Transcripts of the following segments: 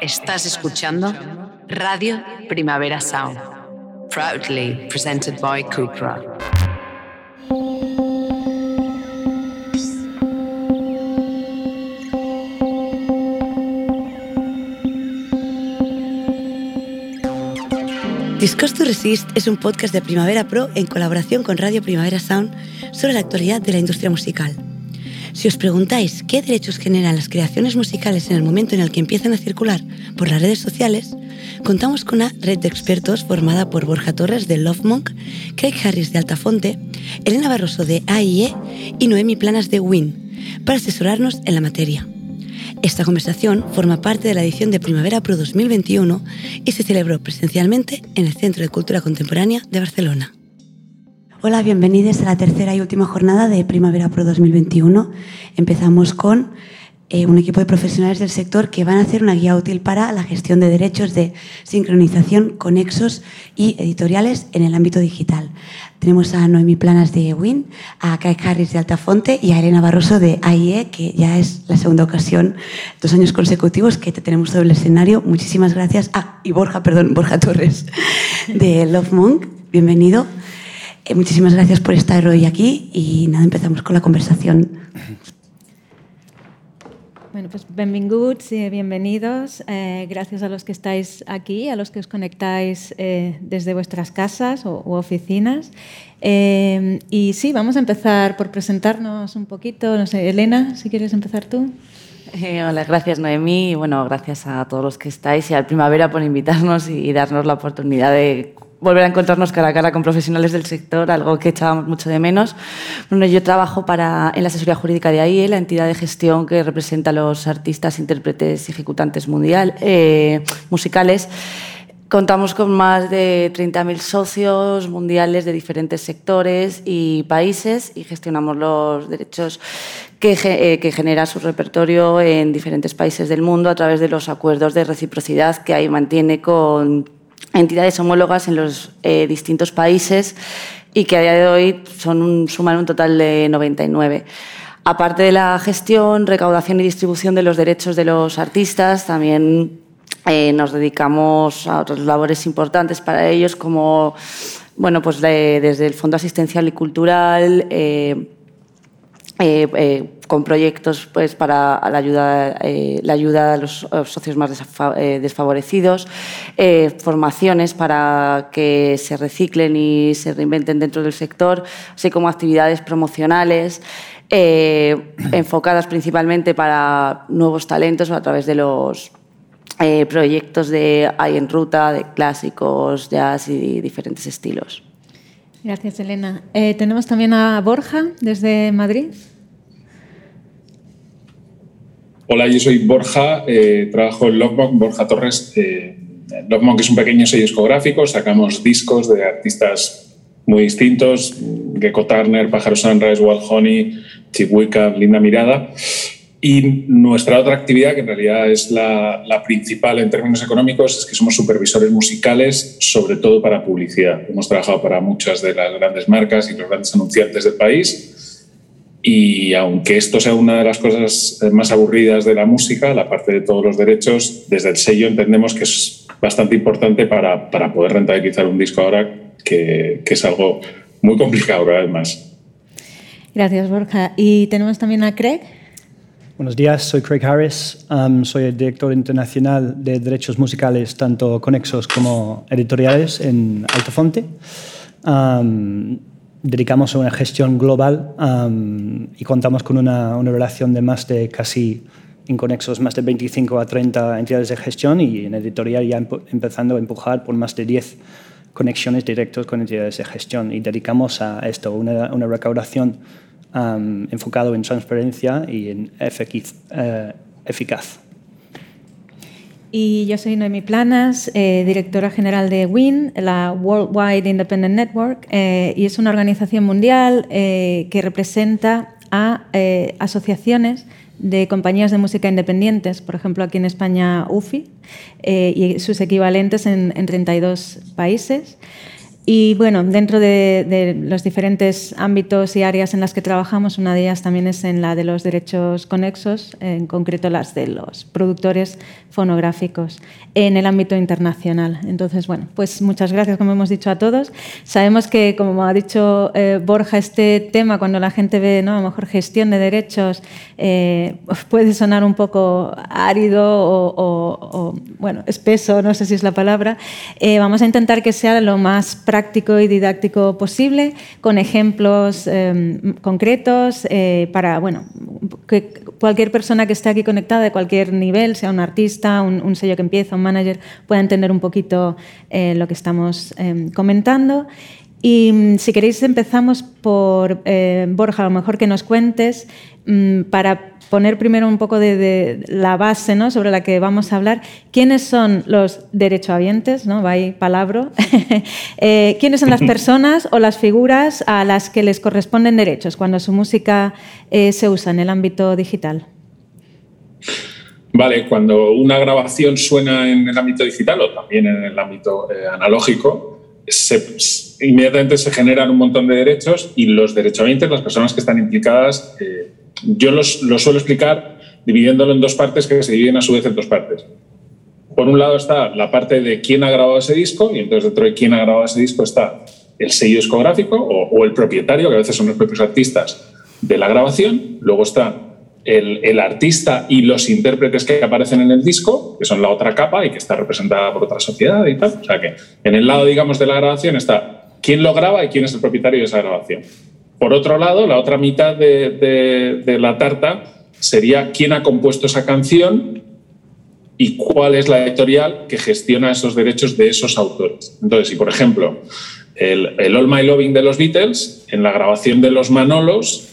Estás escuchando Radio Primavera Sound, proudly presented by Cupra. Discuss to Resist es un podcast de Primavera Pro en colaboración con Radio Primavera Sound sobre la actualidad de la industria musical. Si os preguntáis qué derechos generan las creaciones musicales en el momento en el que empiezan a circular por las redes sociales, contamos con una red de expertos formada por Borja Torres de Love Monk, Craig Harris de Altafonte, Elena Barroso de AIE y Noemi Planas de WIN para asesorarnos en la materia. Esta conversación forma parte de la edición de Primavera Pro 2021 y se celebró presencialmente en el Centro de Cultura Contemporánea de Barcelona. Hola, bienvenidos a la tercera y última jornada de Primavera Pro 2021. Empezamos con eh, un equipo de profesionales del sector que van a hacer una guía útil para la gestión de derechos de sincronización, conexos y editoriales en el ámbito digital. Tenemos a Noemi Planas de WIN, a Kai Harris de Altafonte y a Elena Barroso de AIE, que ya es la segunda ocasión, dos años consecutivos que te tenemos sobre el escenario. Muchísimas gracias. Ah, y Borja, perdón, Borja Torres de Love Monk. Bienvenido. Eh, muchísimas gracias por estar hoy aquí y nada, empezamos con la conversación. Bueno, pues benvinguts y bienvenidos. Eh, gracias a los que estáis aquí, a los que os conectáis eh, desde vuestras casas o, u oficinas. Eh, y sí, vamos a empezar por presentarnos un poquito. No sé, Elena, si quieres empezar tú. Eh, hola, gracias Noemí bueno, gracias a todos los que estáis y al Primavera por invitarnos y darnos la oportunidad de volver a encontrarnos cara a cara con profesionales del sector, algo que echábamos mucho de menos. Bueno, yo trabajo para, en la asesoría jurídica de AIE, la entidad de gestión que representa a los artistas, intérpretes y ejecutantes mundial, eh, musicales. Contamos con más de 30.000 socios mundiales de diferentes sectores y países y gestionamos los derechos que, eh, que, genera su repertorio en diferentes países del mundo a través de los acuerdos de reciprocidad que ahí mantiene con entidades homólogas en los eh, distintos países y que a día de hoy son un, suman un total de 99. Aparte de la gestión, recaudación y distribución de los derechos de los artistas, también eh, nos dedicamos a otras labores importantes para ellos, como bueno, pues de, desde el Fondo Asistencial y Cultural. Eh, eh, eh, con proyectos pues, para la ayuda, eh, la ayuda a los, socios más eh, desfavorecidos, eh, formaciones para que se reciclen y se reinventen dentro del sector, así como actividades promocionales eh, enfocadas principalmente para nuevos talentos a través de los eh, proyectos de Hay en Ruta, de clásicos, jazz y diferentes estilos. Gracias, Elena. Eh, tenemos también a Borja desde Madrid. Hola, yo soy Borja, eh, trabajo en Lovemonk, Borja Torres. Eh, Lovemonk es un pequeño sello discográfico, sacamos discos de artistas muy distintos, Gecko Turner, Pájaro Sunrise, Wild Honey, Chihuahua, Linda Mirada. Y nuestra otra actividad, que en realidad es la, la, principal en términos económicos, es que somos supervisores musicales, sobre todo para publicidad. Hemos trabajado para muchas de las grandes marcas y los grandes anunciantes del país. Y aunque esto sea una de las cosas más aburridas de la música, la parte de todos los derechos, desde el sello entendemos que es bastante importante para, para poder rentabilizar un disco ahora, que, que es algo muy complicado cada vez más. Gracias, Borja. Y tenemos también a Craig. Buenos días, soy Craig Harris, um, soy el director internacional de derechos musicales, tanto conexos como editoriales en Altofonte. Um, dedicamos a una gestión global y contamos con una, una, relación de más de casi, en conexos, más de 25 a 30 entidades de gestión y en editorial ya empezando a empujar por más de 10 conexiones directas con entidades de gestión y dedicamos a esto una, una recaudación um, enfocado en transparencia y en efic uh, eficaz. Y yo soy Noemi Planas, eh, directora general de WIN, la Worldwide Independent Network, eh, y es una organización mundial eh, que representa a asociaciones de compañías de música independientes, por ejemplo aquí en España UFI, y sus equivalentes en, en 32 países. Y bueno, dentro de, los diferentes ámbitos y áreas en las que trabajamos, una de ellas también es en la de los derechos conexos, en concreto las de los productores fonográficos en el ámbito internacional. Entonces, bueno, pues muchas gracias, como hemos dicho a todos. Sabemos que, como ha dicho eh, Borja, este tema, cuando la gente ve, ¿no? a lo mejor gestión de derechos, eh, puede sonar un poco árido o, bueno, espeso, no sé si es la palabra. Eh, vamos a intentar que sea lo más práctico práctico y didáctico posible, con ejemplos em, concretos eh, para bueno, que cualquier persona que esté aquí conectada de cualquier nivel, sea un artista, un, sello que empieza, un manager, pueda entender un poquito eh, lo que estamos em, comentando. Y mm, si queréis empezamos por eh, Borja, a lo mejor que nos cuentes mm, para poner primero un poco de, la base ¿no? sobre la que vamos a hablar. ¿Quiénes son los derechohabientes? ¿no? Va ahí palabra. Eh, ¿Quiénes son las personas o las figuras a las que les corresponden derechos cuando su música eh, se usa en el ámbito digital? Vale, cuando una grabación suena en el ámbito digital o también en el ámbito eh, analógico, inmediatamente se generan un montón de derechos y los derechohabientes, las personas que están implicadas, yo los, lo suelo explicar dividiéndolo en dos partes que se dividen a su vez en dos partes. Por un lado está la parte de quién ha grabado ese disco y entonces dentro de quién ha grabado ese disco está el sello discográfico o, el propietario, que a veces son los propios artistas de la grabación. Luego está el, el, artista y los intérpretes que aparecen en el disco, que son la otra capa y que está representada por otra sociedad y tal. O sea que en el lado, digamos, de la grabación está quién lo graba y quién es el propietario de esa grabación. Por otro lado, la otra mitad de, la tarta sería quién ha compuesto esa canción y cuál es la editorial que gestiona esos derechos de esos autores. Entonces, si por ejemplo el, el, All My Loving de los Beatles, en la grabación de los Manolos,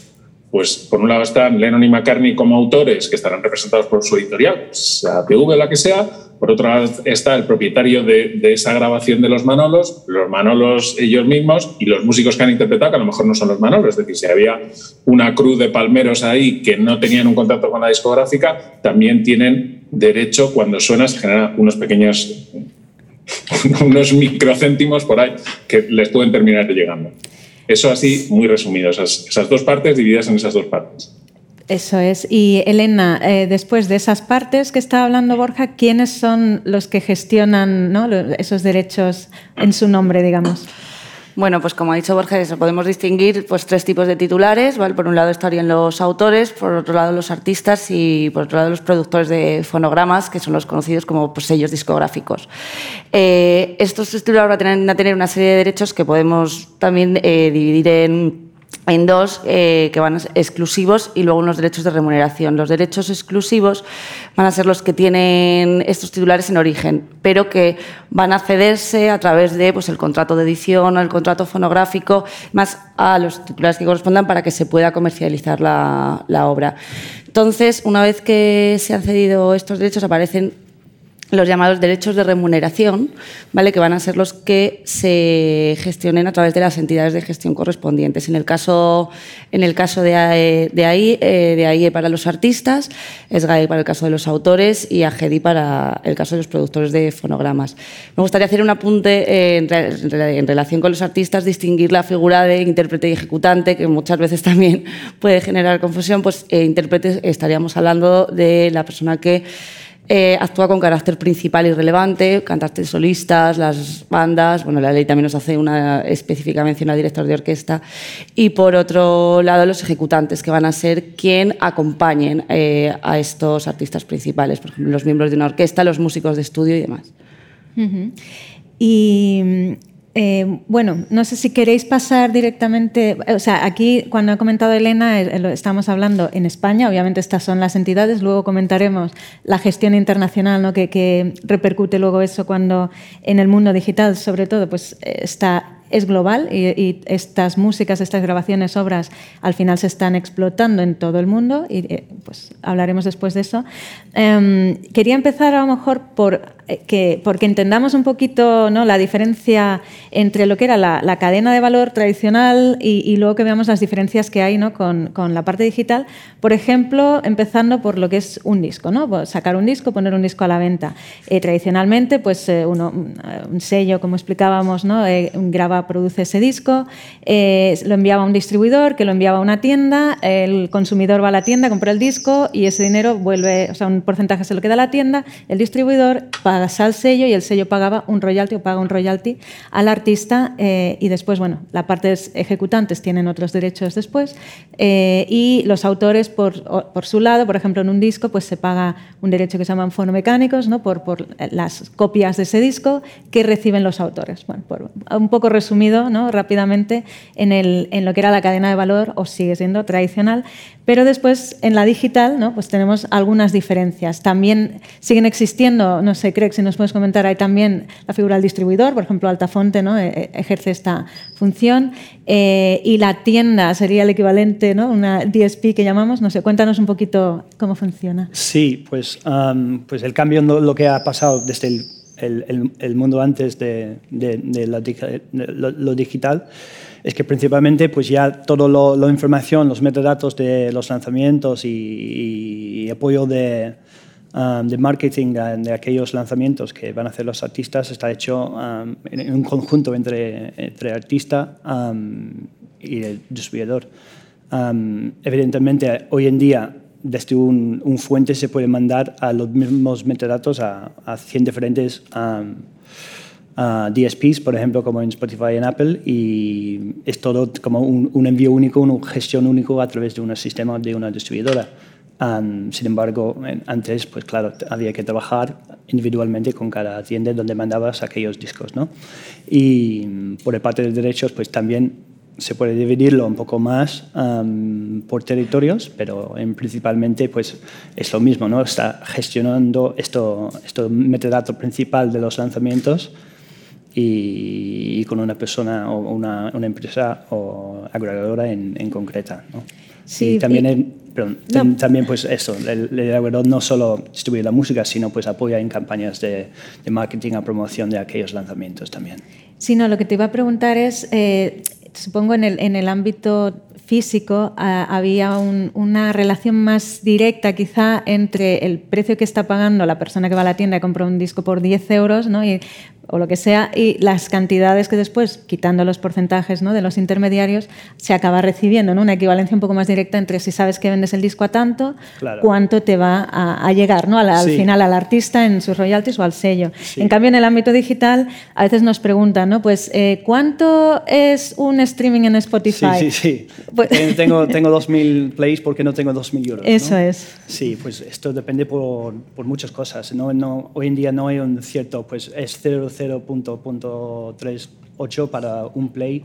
pues por un lado están Lennon y McCartney como autores que estarán representados por su editorial, sea PV la que sea, por otro lado está el propietario de, esa grabación de los Manolos, los Manolos ellos mismos y los músicos que han interpretado, que a lo mejor no son los Manolos. Es decir, si había una cruz de palmeros ahí que no tenían un contacto con la discográfica, también tienen derecho, cuando suena, se generan unos pequeños, unos microcéntimos por ahí que les pueden terminar llegando. Eso así, muy resumido, esas dos partes divididas en esas dos partes. Eso es. Y Elena, eh, después de esas partes que está hablando Borja, ¿quiénes son los que gestionan esos derechos en su nombre, digamos? Bueno, pues como ha dicho Borja, eso, podemos distinguir pues, tres tipos de titulares. Por un lado estarían los autores, por otro lado los artistas y por otro lado los productores de fonogramas, que son los conocidos como pues, sellos discográficos. Eh, estos titulares van a, tener, una serie de derechos que podemos también eh, dividir en en dos eh, que van a ser exclusivos y luego unos derechos de remuneración. Los derechos exclusivos van a ser los que tienen estos titulares en origen, pero que van a cederse a través de pues, el contrato de edición o el contrato fonográfico, más a los titulares que correspondan para que se pueda comercializar la, la obra. Entonces, una vez que se han cedido estos derechos, aparecen los llamados derechos de remuneración, ¿vale? que van a ser los que se gestionen a través de las entidades de gestión correspondientes. En el caso, en el caso de, AE, eh, de AIE para los artistas, SGAE para el caso de los autores y AGEDI para el caso de los productores de fonogramas. Me gustaría hacer un apunte en, relación con los artistas, distinguir la figura de intérprete y ejecutante, que muchas veces también puede generar confusión. Pues eh, intérprete estaríamos hablando de la persona que eh, actúa con carácter principal y relevante, cantantes solistas, las bandas, bueno, la ley también nos hace una específica mención al director de orquesta, y por otro lado los ejecutantes, que van a ser quien acompañen eh, a estos artistas principales, por ejemplo, los miembros de una orquesta, los músicos de estudio y demás. Y eh, bueno, no sé si queréis pasar directamente, o sea, aquí cuando ha comentado Elena, eh, estamos hablando en España, obviamente estas son las entidades, luego comentaremos la gestión internacional, ¿no? que, repercute luego eso cuando en el mundo digital, sobre todo, pues está es global y, estas músicas, estas grabaciones, obras, al final se están explotando en todo el mundo y eh, pues hablaremos después de eso. Em, quería empezar a lo mejor por eh, que, porque entendamos un poquito ¿no? la diferencia entre lo que era la, cadena de valor tradicional y, luego que veamos las diferencias que hay ¿no? con, con, la parte digital. Por ejemplo, empezando por lo que es un disco, ¿no? Pues sacar un disco, poner un disco a la venta. Eh, tradicionalmente, pues uno, un sello, como explicábamos, ¿no? Produce ese disco, lo enviaba a un distribuidor, que lo enviaba a una tienda, el consumidor va a la tienda, compra el disco y ese dinero vuelve, o sea, un porcentaje se lo queda a la tienda, el distribuidor paga al sello y el sello pagaba un royalty o paga un royalty al artista eh, y después, bueno, la parte ejecutantes tienen otros derechos después eh, y los autores por, por, su lado, por ejemplo, en un disco, pues se paga un derecho que se llaman fonomecánicos, ¿no? Por, por las copias de ese disco que reciben los autores. Bueno, por, un poco resumido, ¿no? Rápidamente en, el, en lo que era la cadena de valor o sigue siendo tradicional, pero después en la digital, ¿no? Pues tenemos algunas diferencias. También siguen existiendo, no sé, creo si nos puedes comentar, hay también la figura del distribuidor, por ejemplo, Altafonte ¿no? E, e, ejerce esta función, eh, y la tienda sería el equivalente, ¿no? una DSP que llamamos. No sé, cuéntanos un poquito cómo funciona. Sí, pues, pues el cambio, lo que ha pasado desde el, el, mundo antes de, de, lo, digital es que principalmente pues ya toda la información, los metadatos de los lanzamientos y apoyo de, Um, de marketing de aquellos lanzamientos que van a hacer los artistas está hecho um, en un conjunto entre, entre artista um, y el distribuidor. evidentemente, hoy en día, desde un, un, fuente se puede mandar a los mismos metadatos a, a 100 diferentes DSPs, por ejemplo, como en Spotify y en Apple, y es todo como un, un envío único, una gestión único a través de un sistema de una distribuidora sin embargo, antes, pues claro, había que trabajar individualmente con cada tienda donde mandabas aquellos discos, ¿no? Y por el parte de derechos, pues también se puede dividirlo un poco más por territorios, pero en, principalmente pues es lo mismo, ¿no? Está gestionando esto, esto metadato principal de los lanzamientos y, con una persona o una, una empresa o agregadora en, en concreta, ¿no? Sí, y también también pues eso, el, el no solo distribuye la música, sino pues apoya en campañas de, de marketing a promoción de aquellos lanzamientos también. Sí, no, lo que te iba a preguntar es, eh, supongo en el, en el ámbito físico había una relación más directa quizá entre el precio que está pagando la persona que va a la tienda y compra un disco por 10 euros ¿no? O lo que sea, y las cantidades que después, quitando los porcentajes ¿no? de los intermediarios, se acaba recibiendo, ¿no? una equivalencia un poco más directa entre si sabes que vendes el disco a tanto, cuánto te va a, llegar ¿no? al, final al artista en sus royalties o al sello. En cambio, en el ámbito digital, a veces nos preguntan, ¿no? pues, eh, ¿cuánto es un streaming en Spotify? Sí, sí, sí. Pues tengo, tengo 2.000 plays porque no tengo 2.000 euros. Eso es. Sí, pues esto depende por, por muchas cosas. ¿no? No, hoy en día no hay un cierto, pues es 0 0.38 para un play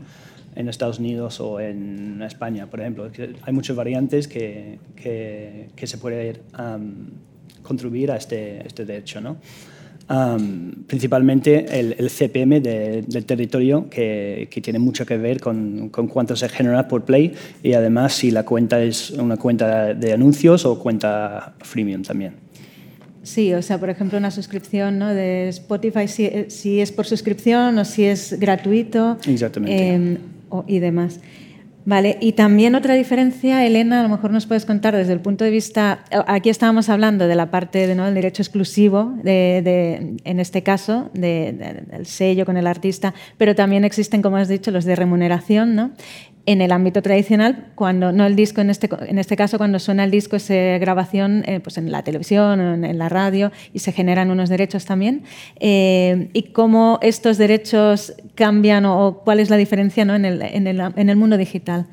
en Estados Unidos o en España, por ejemplo. Hay muchas variantes que, que, se pueden contribuir a este, este derecho. ¿no? principalmente el, CPM del territorio, que, que, tiene mucho que ver con, con, cuánto se genera por play y además si la cuenta es una cuenta de anuncios o cuenta freemium también. Sí, o sea, por ejemplo, una suscripción ¿no? de Spotify, si, es por suscripción o si es gratuito. Exactamente. Em, y demás. Vale, y también otra diferencia, Elena, a lo mejor nos puedes contar desde el punto de vista, aquí estábamos hablando de la parte de, ¿no? del derecho exclusivo, de, en este caso, del sello con el artista, pero también existen, como has dicho, los de remuneración, ¿no? En el ámbito tradicional, cuando no el disco, en este, en este caso, cuando suena el disco, es grabación eh, pues en la televisión o en, la radio y se generan unos derechos también. Eh, y cómo estos derechos cambian o, cuál es la diferencia ¿no? en, el, en, el, en, el, mundo digital.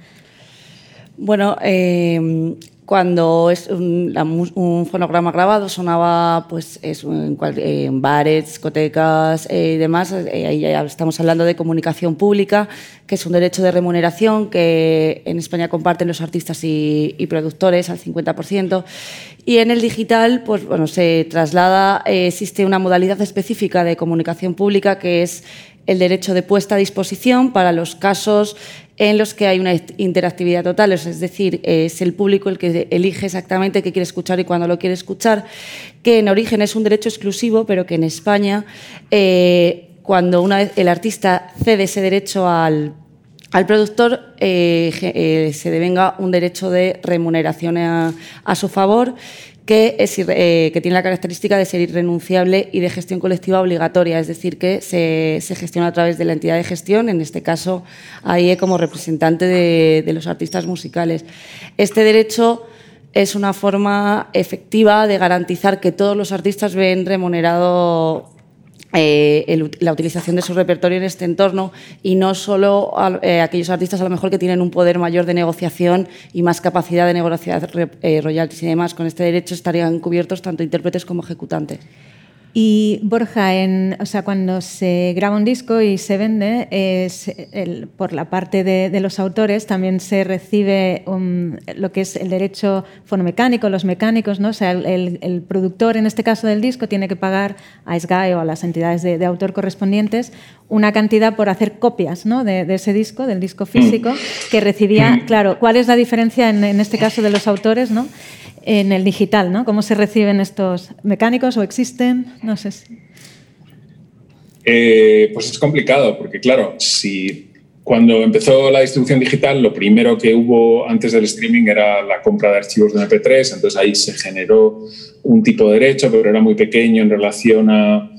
Bueno, eh, cuando es un, fonograma grabado sonaba pues en, bares, discotecas eh, y demás, eh, ahí ya estamos hablando de comunicación pública, que es un derecho de remuneración que en España comparten los artistas y, productores al 50%. Y en el digital, pues bueno, se traslada, eh, existe una modalidad específica de comunicación pública que es el derecho de puesta a disposición para los casos en los que hay una interactividad total, es decir, es el público el que elige exactamente qué quiere escuchar y cuándo lo quiere escuchar, que en origen es un derecho exclusivo, pero que en España, eh, cuando una vez el artista cede ese derecho al, productor, eh, eh, se devenga un derecho de remuneración a su favor eh, que, tiene la característica de ser irrenunciable y de gestión colectiva obligatoria, es decir, que se, gestiona a través de la entidad de gestión, en este caso AIE como representante de, de los artistas musicales. Este derecho es una forma efectiva de garantizar que todos los artistas ven remunerado eh, la utilización de su repertorio en este entorno y no solo eh, aquellos artistas a lo mejor que tienen un poder mayor de negociación y más capacidad de negociar eh, royalties y demás. Con este derecho estarían cubiertos tanto intérpretes como ejecutantes. Y Borja, en, o sea, cuando se graba un disco y se vende, es por la parte de, los autores también se recibe lo que es el derecho fonomecánico, los mecánicos, ¿no? O sea, el, productor, en este caso del disco, tiene que pagar a SGAE o a las entidades de, autor correspondientes una cantidad por hacer copias ¿no? de, ese disco, del disco físico, que recibía, claro, ¿cuál es la diferencia en, en este caso de los autores? ¿no? En el digital, ¿no? ¿Cómo se reciben estos mecánicos o existen? No sé si... Eh, pues es complicado, porque claro, si cuando empezó la distribución digital, lo primero que hubo antes del streaming era la compra de archivos de MP3, entonces ahí se generó un tipo de derecho, pero era muy pequeño en relación a,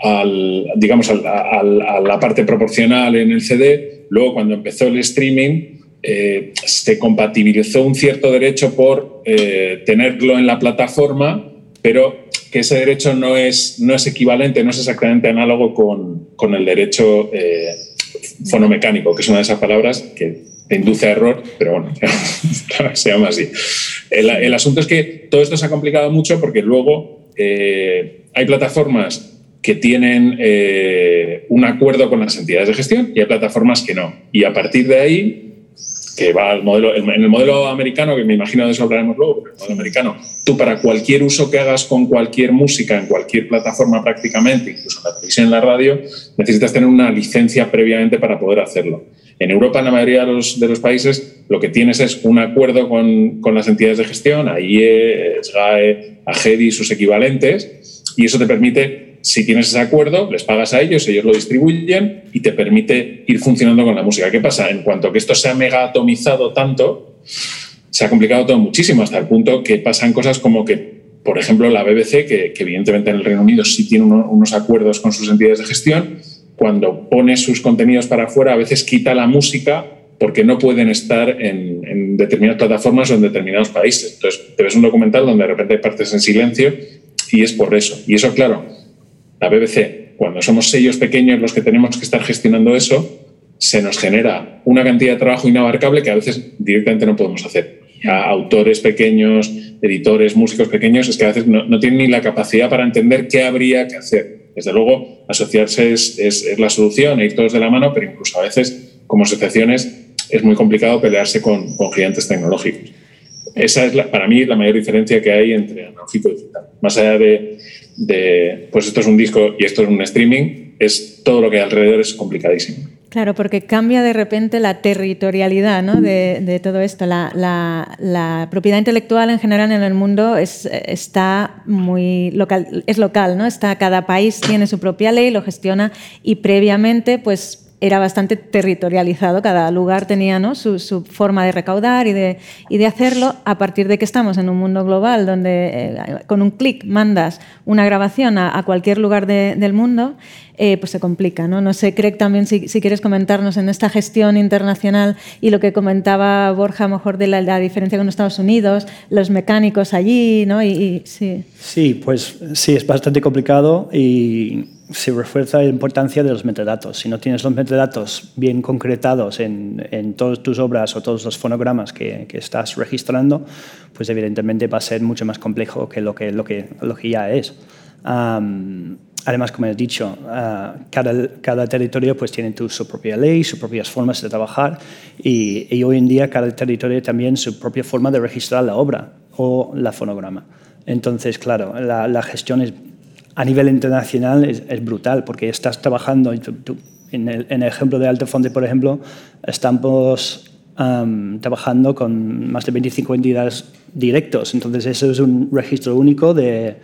al, digamos, a la parte proporcional en el CD. Luego, cuando empezó el streaming, eh, se compatibilizó un cierto derecho por eh, tenerlo en la plataforma, pero que ese derecho no es, no es equivalente, no es exactamente análogo con, con el derecho eh, fonomecánico, que es una de esas palabras que induce a error, pero bueno, se llama así. El, asunto es que todo esto se ha complicado mucho porque luego hay plataformas que tienen un acuerdo con las entidades de gestión y hay plataformas que no. Y a partir de ahí que va al modelo, en el modelo americano, que me imagino de eso hablaremos luego, pero el modelo americano, tú para cualquier uso que hagas con cualquier música en cualquier plataforma prácticamente, incluso en la televisión, en la radio, necesitas tener una licencia previamente para poder hacerlo. En Europa, en la mayoría de los, países, lo que tienes es un acuerdo con, con las entidades de gestión, AIE, SGAE, AGEDI y sus equivalentes, y eso te permite si tienes ese acuerdo, les pagas a ellos, ellos lo distribuyen y te permite ir funcionando con la música. ¿Qué pasa? En cuanto que esto se ha mega atomizado tanto, se ha complicado todo muchísimo, hasta el punto que pasan cosas como que, por ejemplo, la BBC, que, evidentemente en el Reino Unido sí tiene unos acuerdos con sus entidades de gestión, cuando pone sus contenidos para afuera, a veces quita la música porque no pueden estar en, determinadas plataformas o en determinados países. Entonces, te ves un documental donde de repente partes en silencio y es por eso. Y eso, claro, la BBC, cuando somos sellos pequeños los que tenemos que estar gestionando eso, se nos genera una cantidad de trabajo inabarcable que a veces directamente no podemos hacer. Ya autores pequeños, editores, músicos pequeños, es que a veces no, tienen ni la capacidad para entender qué habría que hacer. Desde luego, asociarse es, es, la solución, e ir todos de la mano, pero incluso a veces, como asociaciones, es muy complicado pelearse con, con gigantes tecnológicos. Esa es, para mí, la mayor diferencia que hay entre analógico y digital. Más allá de, de, pues esto es un disco y esto es un streaming, es todo lo que hay alrededor es complicadísimo. Claro, porque cambia de repente la territorialidad ¿no? de, todo esto. La, propiedad intelectual en general en el mundo es, está muy local, es local, ¿no? Cada país tiene su propia ley, lo gestiona y previamente, pues era bastante territorializado, cada lugar tenía ¿no? su, forma de recaudar y de, y de, hacerlo. A partir de que estamos en un mundo global donde eh, con un clic mandas una grabación a, cualquier lugar del mundo, eh, pues se complica. ¿no? no sé, Craig, también si, quieres comentarnos en esta gestión internacional y lo que comentaba Borja, a lo mejor de la, diferencia con Estados Unidos, los mecánicos allí, ¿no? Y, sí. sí, pues sí, es bastante complicado y se refuerza la importancia de los metadatos. Si no tienes los metadatos bien concretados en, en todas tus obras o todos los fonogramas que, que, estás registrando, pues evidentemente va a ser mucho más complejo que lo que, lo que, lo que ya es. además, como he dicho, uh, cada, cada, territorio pues, tiene su propia ley, sus propias formas de trabajar y, y hoy en día cada territorio también su propia forma de registrar la obra o la fonograma. Entonces, claro, la, la gestión es a nivel internacional es, brutal porque estás trabajando, en el, ejemplo de Altofonte, por ejemplo, estamos trabajando con más de 25 entidades directos. Entonces, eso es un registro único de,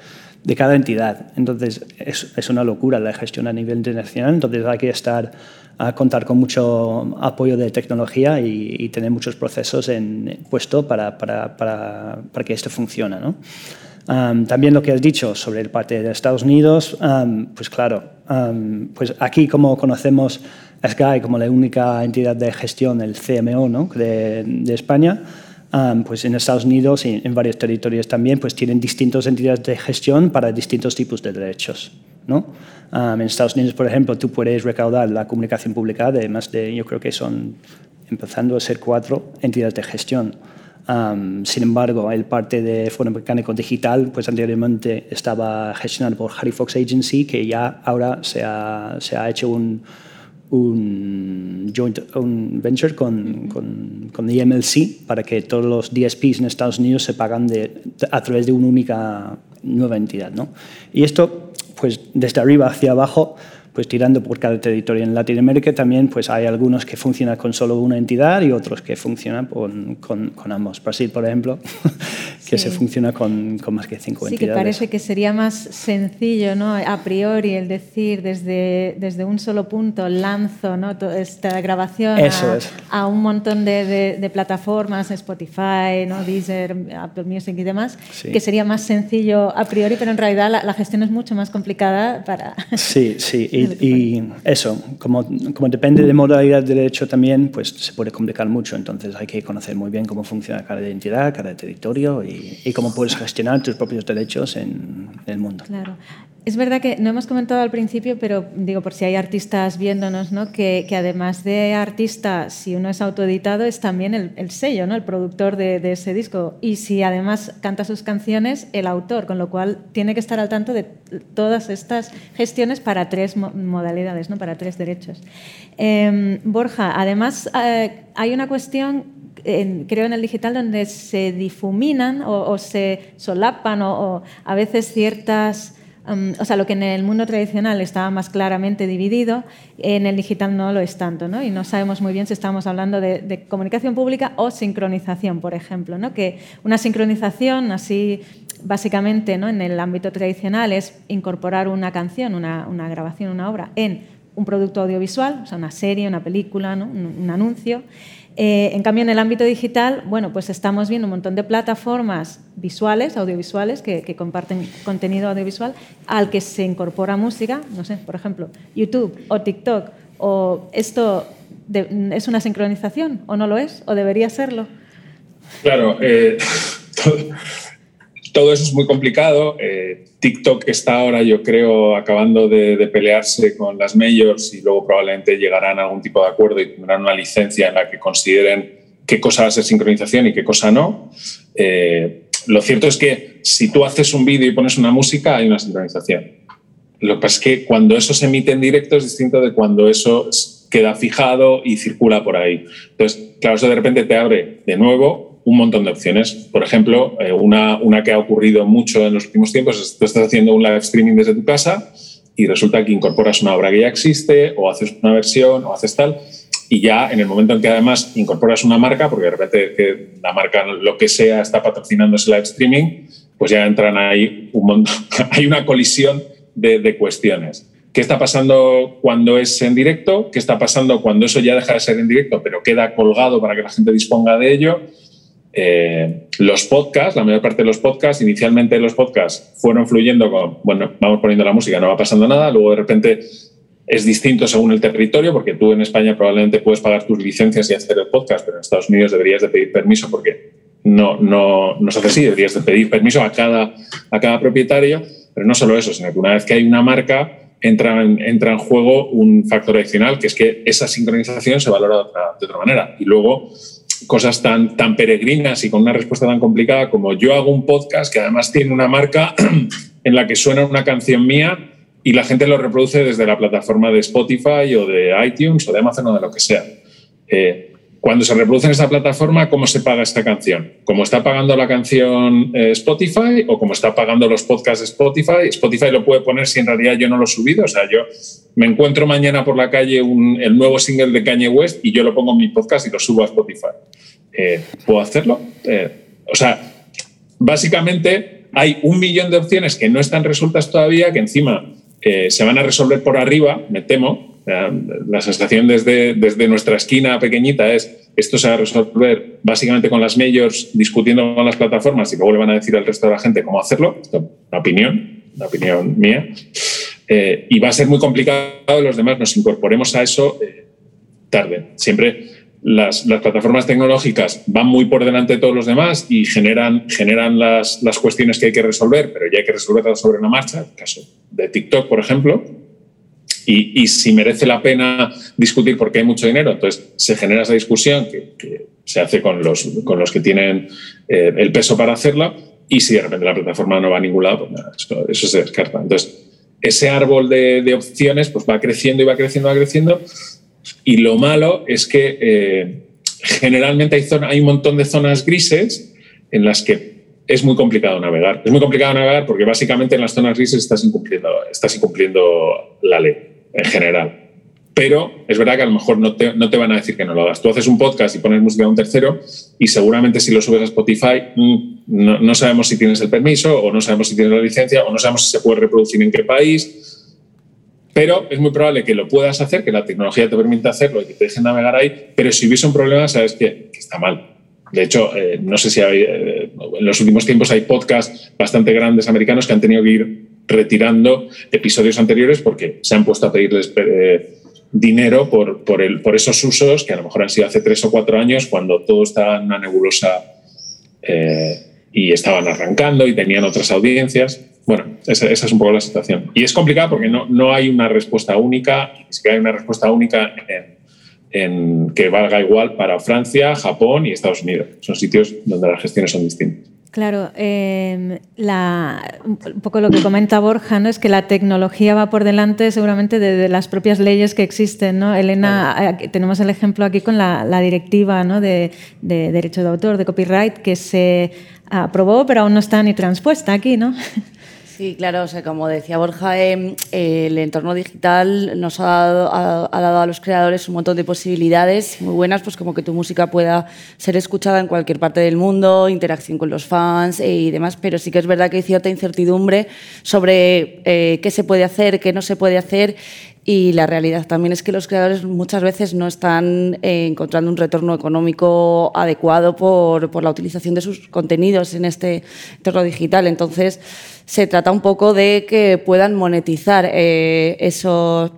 de cada entidad. Entonces, es, es, una locura la gestión a nivel internacional. Entonces, hay que estar a contar con mucho apoyo de tecnología y, tener muchos procesos en puesto para, para, para, para que esto funcione. ¿no? También lo que has dicho sobre el parte de Estados Unidos, pues claro, pues aquí como conocemos Sky como la única entidad de gestión, el CMO ¿no? de, de España, pues en Estados Unidos y en varios territorios también, pues tienen distintas entidades de gestión para distintos tipos de derechos. ¿no? en Estados Unidos, por ejemplo, tú puedes recaudar la comunicación pública de más de, yo creo que son, empezando a ser cuatro entidades de gestión. Sin embargo, el parte de Foro Mecánico Digital, pues anteriormente estaba gestionado por Harry Fox Agency, que ya ahora se ha, se ha hecho un, un joint un venture con, con, con, EMLC para que todos los DSPs en Estados Unidos se pagan de, a través de una única nueva entidad. ¿no? Y esto, pues desde arriba hacia abajo, pues tirando por cada territorio. En Latinoamérica también pues hay algunos que funcionan con solo una entidad y otros que funcionan con, con, con ambos. Brasil, por ejemplo, que se funciona con, con, más que cinco sí, entidades. Sí, que parece que sería más sencillo ¿no? a priori el decir desde, desde un solo punto lanzo ¿no? Esta grabación a, a, un montón de, de, plataformas, Spotify, ¿no? Deezer, Apple Music y demás, que sería más sencillo a priori, pero en realidad la, la, gestión es mucho más complicada para... Sí, sí. Y, eso, como, como, depende de modalidad de derecho también, pues se puede complicar mucho. Entonces hay que conocer muy bien cómo funciona cada identidad, cada territorio y, y cómo puedes gestionar tus propios derechos en, en el mundo. Claro. Es verdad que no hemos comentado al principio, pero digo por si hay artistas viéndonos, ¿no? que, además de artista, si uno es autoeditado, es también el, el sello, ¿no? el productor de, ese disco. Y si además canta sus canciones, el autor, con lo cual tiene que estar al tanto de todas estas gestiones para tres modalidades, ¿no? para tres derechos. Eh, Borja, además eh, hay una cuestión en, creo en el digital donde se difuminan o, se solapan o, a veces ciertas Um, o sea, lo que en el mundo tradicional estaba más claramente dividido, en el digital no lo es tanto, ¿no? Y no sabemos muy bien si estamos hablando de, de comunicación pública o sincronización, por ejemplo, ¿no? Que una sincronización, así básicamente, ¿no? En el ámbito tradicional es incorporar una canción, una, una grabación, una obra en un producto audiovisual, o sea, una serie, una película, ¿no? un, un anuncio. Eh, en cambio, en el ámbito digital, bueno, pues estamos viendo un montón de plataformas visuales, audiovisuales, que, comparten contenido audiovisual, al que se incorpora música, no sé, por ejemplo, YouTube o TikTok, o esto es una sincronización, o no lo es, o debería serlo. Claro, eh, todo, eso es muy complicado. Eh, TikTok está ahora, yo creo, acabando de, pelearse con las majors y luego probablemente llegarán a algún tipo de acuerdo y tendrán una licencia en la que consideren qué cosa va a ser sincronización y qué cosa no. Eh, lo cierto es que si tú haces un vídeo y pones una música, hay una sincronización. Lo que pasa es que cuando eso se emite en directo es distinto de cuando eso queda fijado y circula por ahí. Entonces, claro, eso de repente te abre de nuevo un montón de opciones. Por ejemplo, eh, una, una, que ha ocurrido mucho en los últimos tiempos es tú estás haciendo un live streaming desde tu casa y resulta que incorporas una obra que ya existe o haces una versión o haces tal y ya en el momento en que además incorporas una marca, porque de repente que la marca lo que sea está patrocinando ese live streaming, pues ya entran ahí un montón, hay una colisión de, de cuestiones. ¿Qué está pasando cuando es en directo? ¿Qué está pasando cuando eso ya deja de ser en directo, pero queda colgado para que la gente disponga de ello? Eh, los podcasts, la mayor parte de los podcasts, inicialmente los podcasts fueron fluyendo con, bueno, vamos poniendo la música, no va pasando nada, luego de repente es distinto según el territorio, porque tú en España probablemente puedes pagar tus licencias y hacer el podcast, pero en Estados Unidos deberías de pedir permiso porque no, no, no se hace así, deberías de pedir permiso a cada, a cada propietario, pero no solo eso, sino que una vez que hay una marca, entra en, entra en juego un factor adicional, que es que esa sincronización se valora de otra, de otra manera. Y luego cosas tan, tan peregrinas y con una respuesta tan complicada como yo hago un podcast que además tiene una marca en la que suena una canción mía y la gente lo reproduce desde la plataforma de Spotify o de iTunes o de Amazon o de lo que sea. Eh, cuando se reproduce en esta plataforma, ¿cómo se paga esta canción? ¿Cómo está pagando la canción eh, Spotify o como está pagando los podcasts de Spotify? Spotify lo puede poner si en realidad yo no lo he subido. O sea, yo me encuentro mañana por la calle el nuevo single de Kanye West y yo lo pongo en mi podcast y lo subo a Spotify. Eh, ¿Puedo hacerlo? Eh, o sea, básicamente hay un millón de opciones que no están resueltas todavía, que encima se van a resolver por arriba, me temo, la sensación desde, nuestra esquina pequeñita es esto se va a resolver básicamente con las majors discutiendo con las plataformas y luego le van a decir al resto de la gente cómo hacerlo. Esto, una opinión, una opinión mía. Eh, y va a ser muy complicado los demás nos incorporemos a eso eh, tarde. Siempre las, las, plataformas tecnológicas van muy por delante de todos los demás y generan, generan las, las cuestiones que hay que resolver, pero ya hay que resolverlas sobre la marcha. El caso de TikTok, por ejemplo, y, si merece la pena discutir porque hay mucho dinero, entonces se genera esa discusión que, se hace con los, con los que tienen eh, el peso para hacerla y si de repente la plataforma no va a ningún lado, pues eso, se descarta. Entonces, ese árbol de, opciones pues va creciendo y va creciendo, va creciendo y lo malo es que eh, generalmente hay, zona, hay un montón de zonas grises en las que es muy complicado navegar. Es muy complicado navegar porque básicamente en las zonas grises estás incumpliendo, estás incumpliendo la ley en general. Pero es verdad que a lo mejor no te, no te, van a decir que no lo hagas. Tú haces un podcast y pones música de un tercero y seguramente si lo subes a Spotify mm, no, sabemos si tienes el permiso o no sabemos si tienes la licencia o no sabemos si se puede reproducir en qué país. Pero es muy probable que lo puedas hacer, que la tecnología te permita hacerlo y que te deje navegar ahí. Pero si hubiese un problema, sabes que, está mal. De hecho, eh, no sé si hay, eh, en los últimos tiempos hay podcasts bastante grandes americanos que han tenido que ir retirando episodios anteriores porque se han puesto a pedirles eh, dinero por, por, el, por, esos usos que a lo mejor han sido hace tres o cuatro años cuando todo estaba en una nebulosa eh, y estaban arrancando y tenían otras audiencias. Bueno, esa, esa, es un poco la situación. Y es complicado porque no, no hay una respuesta única, es que hay una respuesta única en que valga igual para Francia, Japón y Estados Unidos. Son sitios donde las gestiones son distintas. Claro, em, un poco lo que comenta Borja ¿no? es que la tecnología va por delante seguramente de, las propias leyes que existen. ¿no? Elena, tenemos el ejemplo aquí con la, directiva ¿no? de, de, derecho de autor, de copyright, que se aprobó pero aún no está ni transpuesta aquí. ¿no? Sí, claro, o sea, como decía Borja, em, el entorno digital nos ha dado, a los creadores un montón de posibilidades muy buenas, pues como que tu música pueda ser escuchada en cualquier parte del mundo, interacción con los fans eh, y demás, pero sí que es verdad que hay cierta incertidumbre sobre eh, qué se puede hacer, qué no se puede hacer y la realidad también es que los creadores muchas veces no están eh, encontrando un retorno económico adecuado por, por, la utilización de sus contenidos en este entorno digital. Entonces, se trata un poco de que puedan monetizar eh, eso,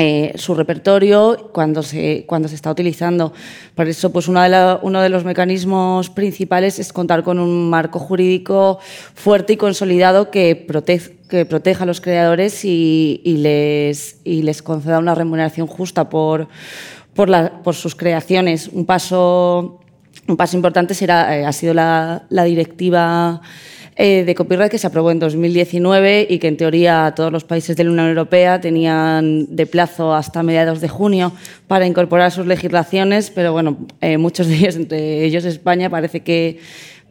eh, su repertorio cuando se, cuando se está utilizando. Por eso, pues de, uno de los mecanismos principales es contar con un marco jurídico fuerte y consolidado que protege que proteja a los creadores y, les, y les conceda una remuneración justa por, por, sus creaciones. Un paso, un paso importante será, eh, ha sido la directiva eh, de copyright que se aprobó en 2019 y que en teoría todos los países de la Unión Europea tenían de plazo hasta mediados de junio para incorporar sus legislaciones, pero bueno, eh, muchos de ellos, entre ellos España, parece que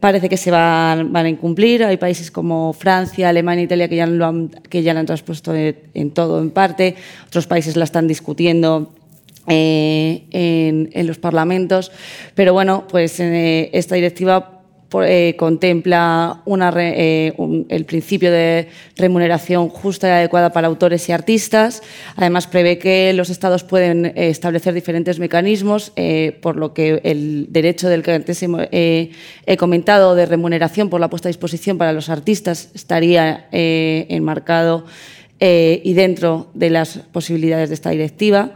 parece que se van, van, a incumplir. Hay países como Francia, Alemania, Italia que ya lo han, que ya lo han en, todo, en parte. Otros países la están discutiendo eh, en, los parlamentos. Pero bueno, pues esta directiva eh, contempla eh, el principio de remuneración justa y adecuada para autores y artistas. Además, prevé que los Estados pueden eh, establecer diferentes mecanismos, por lo que el derecho del que antes he, comentado de remuneración por la puesta a disposición para los artistas estaría enmarcado y dentro de las posibilidades de esta directiva.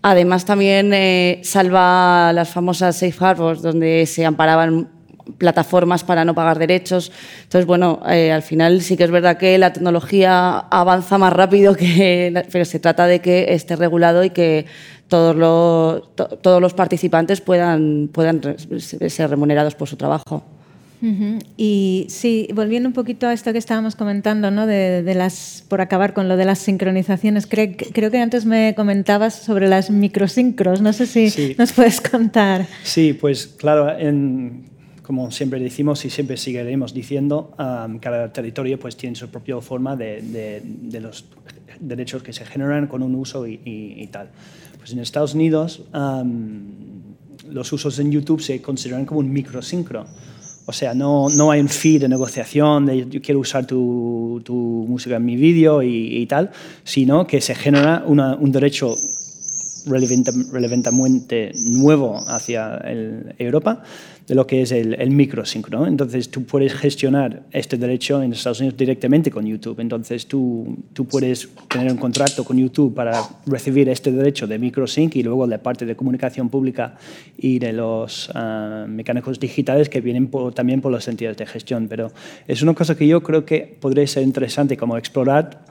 Además, también salva las famosas safe harbors, donde se amparaban plataformas para no pagar derechos. Entonces, bueno, eh, al final sí que es verdad que la tecnología avanza más rápido, que, pero se trata de que esté regulado y que todos los, todos los participantes puedan, puedan ser remunerados por su trabajo. Y sí, volviendo un poquito a esto que estábamos comentando, ¿no? De, las, por acabar con lo de las sincronizaciones, creo, creo que antes me comentabas sobre las microsincros, no sé si nos puedes contar. Sí, pues claro, como siempre decimos y siempre seguiremos diciendo, cada territorio pues, tiene su propia forma de, de, los derechos que se generan con un uso y, tal. Pues en Estados Unidos los usos en YouTube se consideran como un microsincro. O sea, no, no hay un fee de negociación de yo quiero usar tu, tu música en mi vídeo y, y, tal, sino que se genera una, un derecho relevantemente nuevo hacia Europa de lo que es el, el microsync. Entonces tú puedes gestionar este derecho en Estados Unidos directamente con YouTube. Entonces tú, tú puedes tener un contrato con YouTube para recibir este derecho de microsync y luego la parte de comunicación pública y de los uh, mecánicos digitales que vienen también por las entidades de gestión. Pero es una cosa que yo creo que podría ser interesante como explorar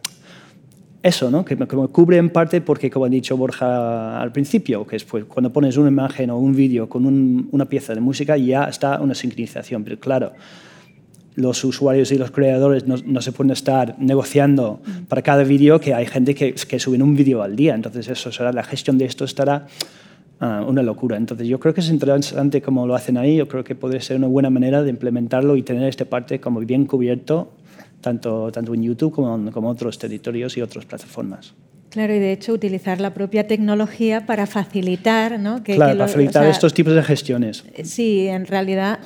eso, ¿no? que, cubre en parte porque, como ha dicho Borja al principio, que es pues, cuando pones una imagen o un vídeo con una pieza de música ya está una sincronización. Pero claro, los usuarios y los creadores no, se pueden estar negociando para cada vídeo que hay gente que, que sube un vídeo al día. Entonces, eso será, la gestión de esto estará uh, una locura. Entonces, yo creo que es interesante cómo lo hacen ahí. Yo creo que podría ser una buena manera de implementarlo y tener esta parte como bien cubierto tanto, tanto en YouTube como, como otros territorios y otras plataformas. Claro, y de hecho utilizar la propia tecnología para facilitar, ¿no? Que, claro, para facilitar estos tipos de gestiones. Sí, en realidad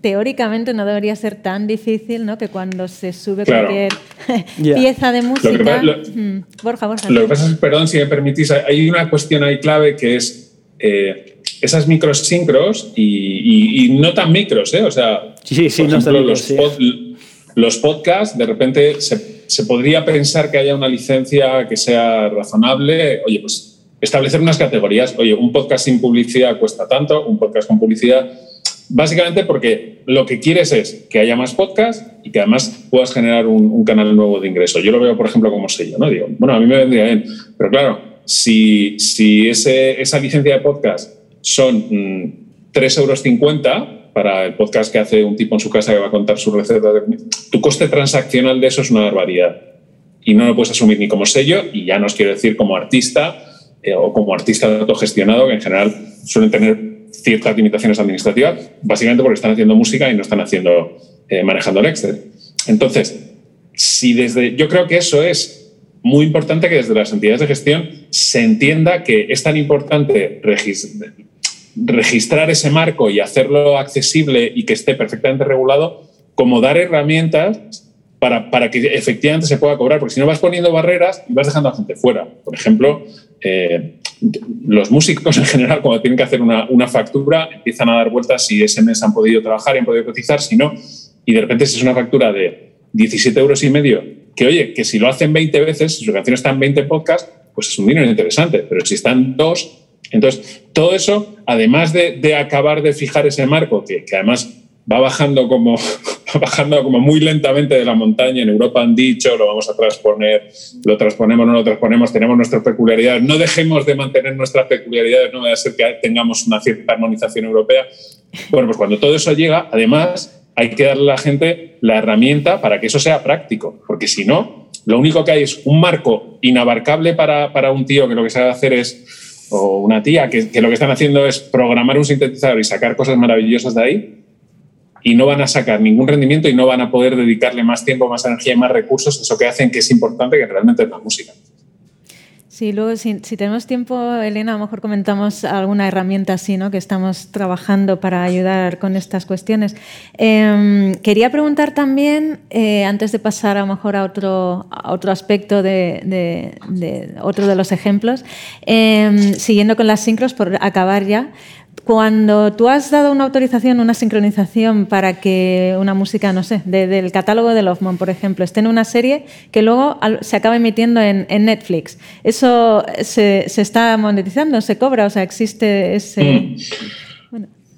teóricamente no debería ser tan difícil, ¿no? Que cuando se sube cualquier pieza de música. Lo que, mm, Borja, Borja. Lo que pasa es, perdón, si me permitís, hay una cuestión ahí clave que es eh, esas micros sincros y, y, no tan micros, ¿eh? O sea, sí, sí, no ejemplo, los, los podcasts, de repente se, podría pensar que haya una licencia que sea razonable. Oye, pues establecer unas categorías. Oye, un podcast sin publicidad cuesta tanto, un podcast con publicidad. Básicamente porque lo que quieres es que haya más podcasts y que además puedas generar un, canal nuevo de ingreso. Yo lo veo, por ejemplo, como sello, ¿no? Digo, bueno, a mí me vendría bien, pero claro, si, ese, esa licencia de podcast son 3,50 mm, euros, para el podcast que hace un tipo en su casa que va a contar su receta. De... Tu coste transaccional de eso es una barbaridad y no lo puedes asumir ni como sello y ya no os quiero decir como artista eh, o como artista autogestionado que en general suelen tener ciertas limitaciones administrativas básicamente porque están haciendo música y no están haciendo eh, manejando el Excel. Entonces, si desde yo creo que eso es muy importante que desde las entidades de gestión se entienda que es tan importante registrar ese marco y hacerlo accesible y que esté perfectamente regulado, como dar herramientas para, para, que efectivamente se pueda cobrar, porque si no vas poniendo barreras y vas dejando a gente fuera. Por ejemplo, eh, los músicos en general, cuando tienen que hacer una, una, factura, empiezan a dar vueltas si ese mes han podido trabajar y han podido cotizar, si no, y de repente si es una factura de 17 euros y medio, que oye, que si lo hacen 20 veces, si su canción está en 20 podcasts, pues es un dinero interesante, pero si están dos, entonces, todo eso, además de, acabar de fijar ese marco, que, además va bajando como, bajando como muy lentamente de la montaña. En Europa han dicho, lo vamos a transponer, lo transponemos, no lo transponemos, tenemos nuestras peculiaridades. No dejemos de mantener nuestras peculiaridades, no va a ser que tengamos una cierta armonización europea. Bueno, pues cuando todo eso llega, además hay que darle a la gente la herramienta para que eso sea práctico, porque si no, lo único que hay es un marco inabarcable para, para un tío que lo que sabe hacer es o una tía que, lo que están haciendo es programar un sintetizador y sacar cosas maravillosas de ahí y no van a sacar ningún rendimiento y no van a poder dedicarle más tiempo, más energía y más recursos, eso que hacen que es importante que realmente es la música. Sí, luego si, tenemos tiempo, Elena, a lo mejor comentamos alguna herramienta así, ¿no? Que estamos trabajando para ayudar con estas cuestiones. Em, quería preguntar también, eh, antes de pasar a lo mejor a otro, otro aspecto de, otro de los ejemplos, em, siguiendo con las sincros, por acabar ya, cuando tú has dado una autorización, una sincronización para que una música, no sé, del catálogo de Lofman, por ejemplo, esté en una serie que luego se acaba emitiendo en, Netflix, ¿eso se, está monetizando, se cobra? O sea, existe ese... Mm.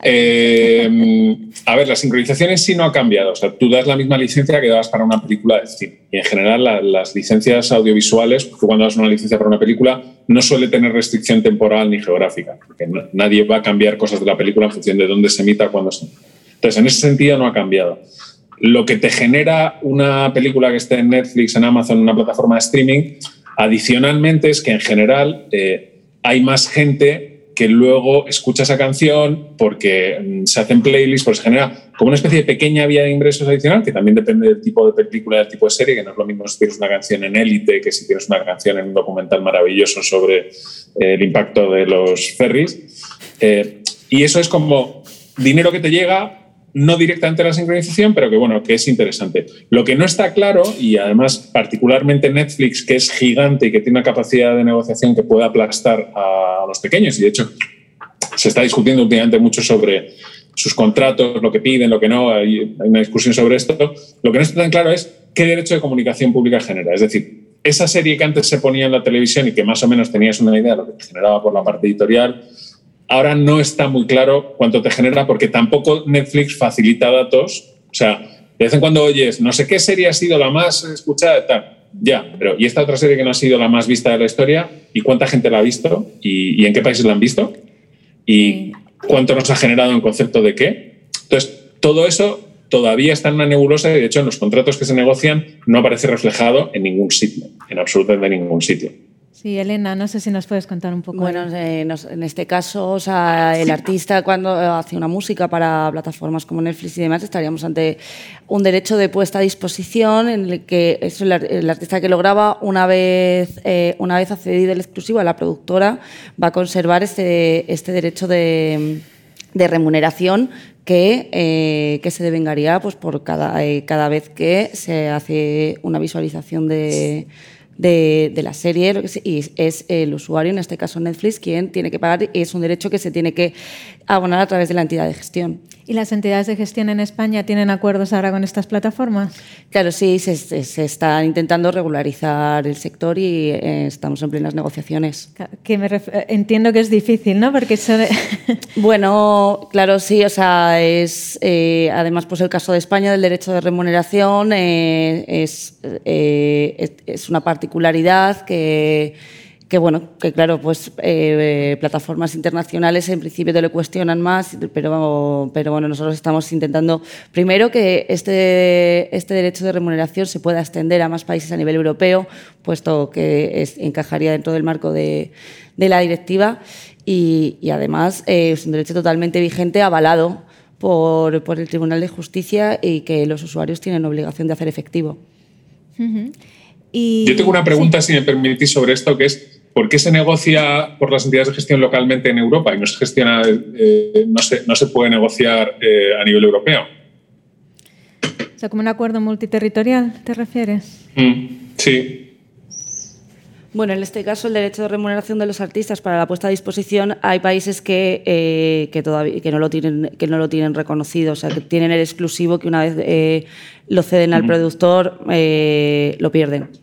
Eh, a ver, la sincronización en sí no ha cambiado. O sea, tú das la misma licencia que das para una película de cine. Y en general, las licencias audiovisuales, tú cuando das una licencia para una película, no suele tener restricción temporal ni geográfica, porque nadie va a cambiar cosas de la película en función de dónde se emita, cuándo se Entonces, en ese sentido no ha cambiado. Lo que te genera una película que esté en Netflix, en Amazon, en una plataforma de streaming, adicionalmente es que en general eh, hay más gente que luego escucha esa canción porque mm, se hacen playlists, porque se genera como una especie de pequeña vía de ingresos adicional, que también depende del tipo de película, del tipo de serie, que no es lo mismo si tienes una canción en élite que si tienes una canción en un documental maravilloso sobre eh, el impacto de los ferries. Eh, y eso es como dinero que te llega no directamente la sincronización, pero que bueno, que es interesante. Lo que no está claro, y además particularmente Netflix, que es gigante y que tiene una capacidad de negociación que puede aplastar a los pequeños, y de hecho se está discutiendo últimamente mucho sobre sus contratos, lo que piden, lo que no, hay, una discusión sobre esto. Lo que no está tan claro es qué derecho de comunicación pública genera. Es decir, esa serie que antes se ponía en la televisión y que más o menos tenías una idea de lo que generaba por la parte editorial, ahora no está muy claro cuánto te genera porque tampoco Netflix facilita datos. O sea, de vez en cuando oyes, no sé qué serie ha sido la más escuchada, tal. Ya, pero ¿y esta otra serie que no ha sido la más vista de la historia? ¿Y cuánta gente la ha visto? ¿Y, en qué países la han visto? ¿Y cuánto nos ha generado en concepto de qué? Entonces, todo eso todavía está en una nebulosa y de hecho en los contratos que se negocian no aparece reflejado en ningún sitio, en absolutamente ningún sitio. Sí, Elena, no sé si nos puedes contar un poco. Bueno, eh, en este caso, o sea, el artista cuando hace una música para plataformas como Netflix y demás, estaríamos ante un derecho de puesta a disposición en el que es el, artista que lo graba, una vez, eh, una vez accedido el exclusivo a la productora, va a conservar este, este derecho de, remuneración que, eh, que, se devengaría pues, por cada, cada vez que se hace una visualización de de, la serie y es el usuario, en este caso Netflix, quien tiene que pagar y es un derecho que se tiene que abonar a través de la entidad de gestión. ¿Y las entidades de gestión en España tienen acuerdos ahora con estas plataformas? Claro, sí, se, se, está intentando regularizar el sector y eh, estamos en plenas negociaciones. Que me entiendo que es difícil, ¿no? Porque bueno, claro, sí, o sea, es eh, además pues el caso de España del derecho de remuneración eh, es, es una particularidad que que bueno, que claro, pues eh, plataformas internacionales en principio te lo cuestionan más, pero, pero bueno, nosotros estamos intentando primero que este, este derecho de remuneración se pueda extender a más países a nivel europeo, puesto que encajaría dentro del marco de, la directiva y, además eh, es un derecho totalmente vigente, avalado por, el Tribunal de Justicia y que los usuarios tienen obligación de hacer efectivo. Yo tengo una pregunta, si me permitís, sobre esto, que es ¿por qué se negocia por las entidades de gestión localmente en Europa y no se gestiona, eh, no, se, no, se, puede negociar eh, a nivel europeo? O sea, como un acuerdo multiterritorial, ¿te refieres? Mm, sí. Bueno, en este caso, el derecho de remuneración de los artistas para la puesta a disposición, hay países que, eh, que todavía que no lo tienen que no lo tienen reconocido, o sea, que tienen el exclusivo que una vez lo ceden al productor lo pierden.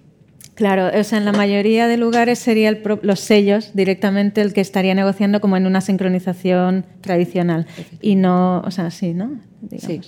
Claro, o sea, en la mayoría de lugares serían los sellos directamente el que estaría negociando como en una sincronización tradicional. Y no, o sea, sí, ¿no? Sí.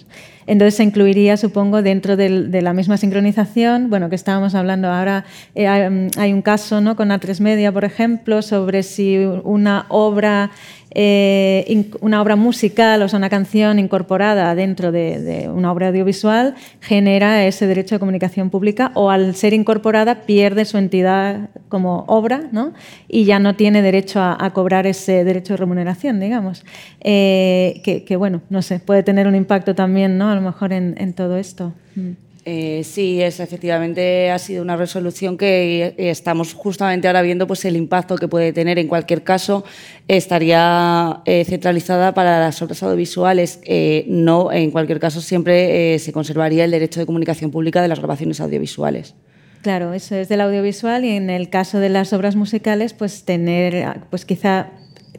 Entonces se incluiría, supongo, dentro de la misma sincronización, bueno, que estábamos hablando ahora, eh, hay, un caso ¿no? con A3 Media, por ejemplo, sobre si una obra eh, una obra musical, o sea, una canción incorporada dentro de, una obra audiovisual, genera ese derecho de comunicación pública o al ser incorporada pierde su entidad como obra ¿no? y ya no tiene derecho a, cobrar ese derecho de remuneración, digamos. Eh, que, bueno, no sé, puede tener un impacto también, ¿no? A lo mejor en, todo esto. Mm. Eh, sí, es, efectivamente ha sido una resolución que eh, estamos justamente ahora viendo pues, el impacto que puede tener. En cualquier caso, estaría eh, centralizada para las obras audiovisuales. no, en cualquier caso, siempre se conservaría el derecho de comunicación pública de las grabaciones audiovisuales. Claro, eso es del audiovisual y en el caso de las obras musicales, pues tener, pues quizá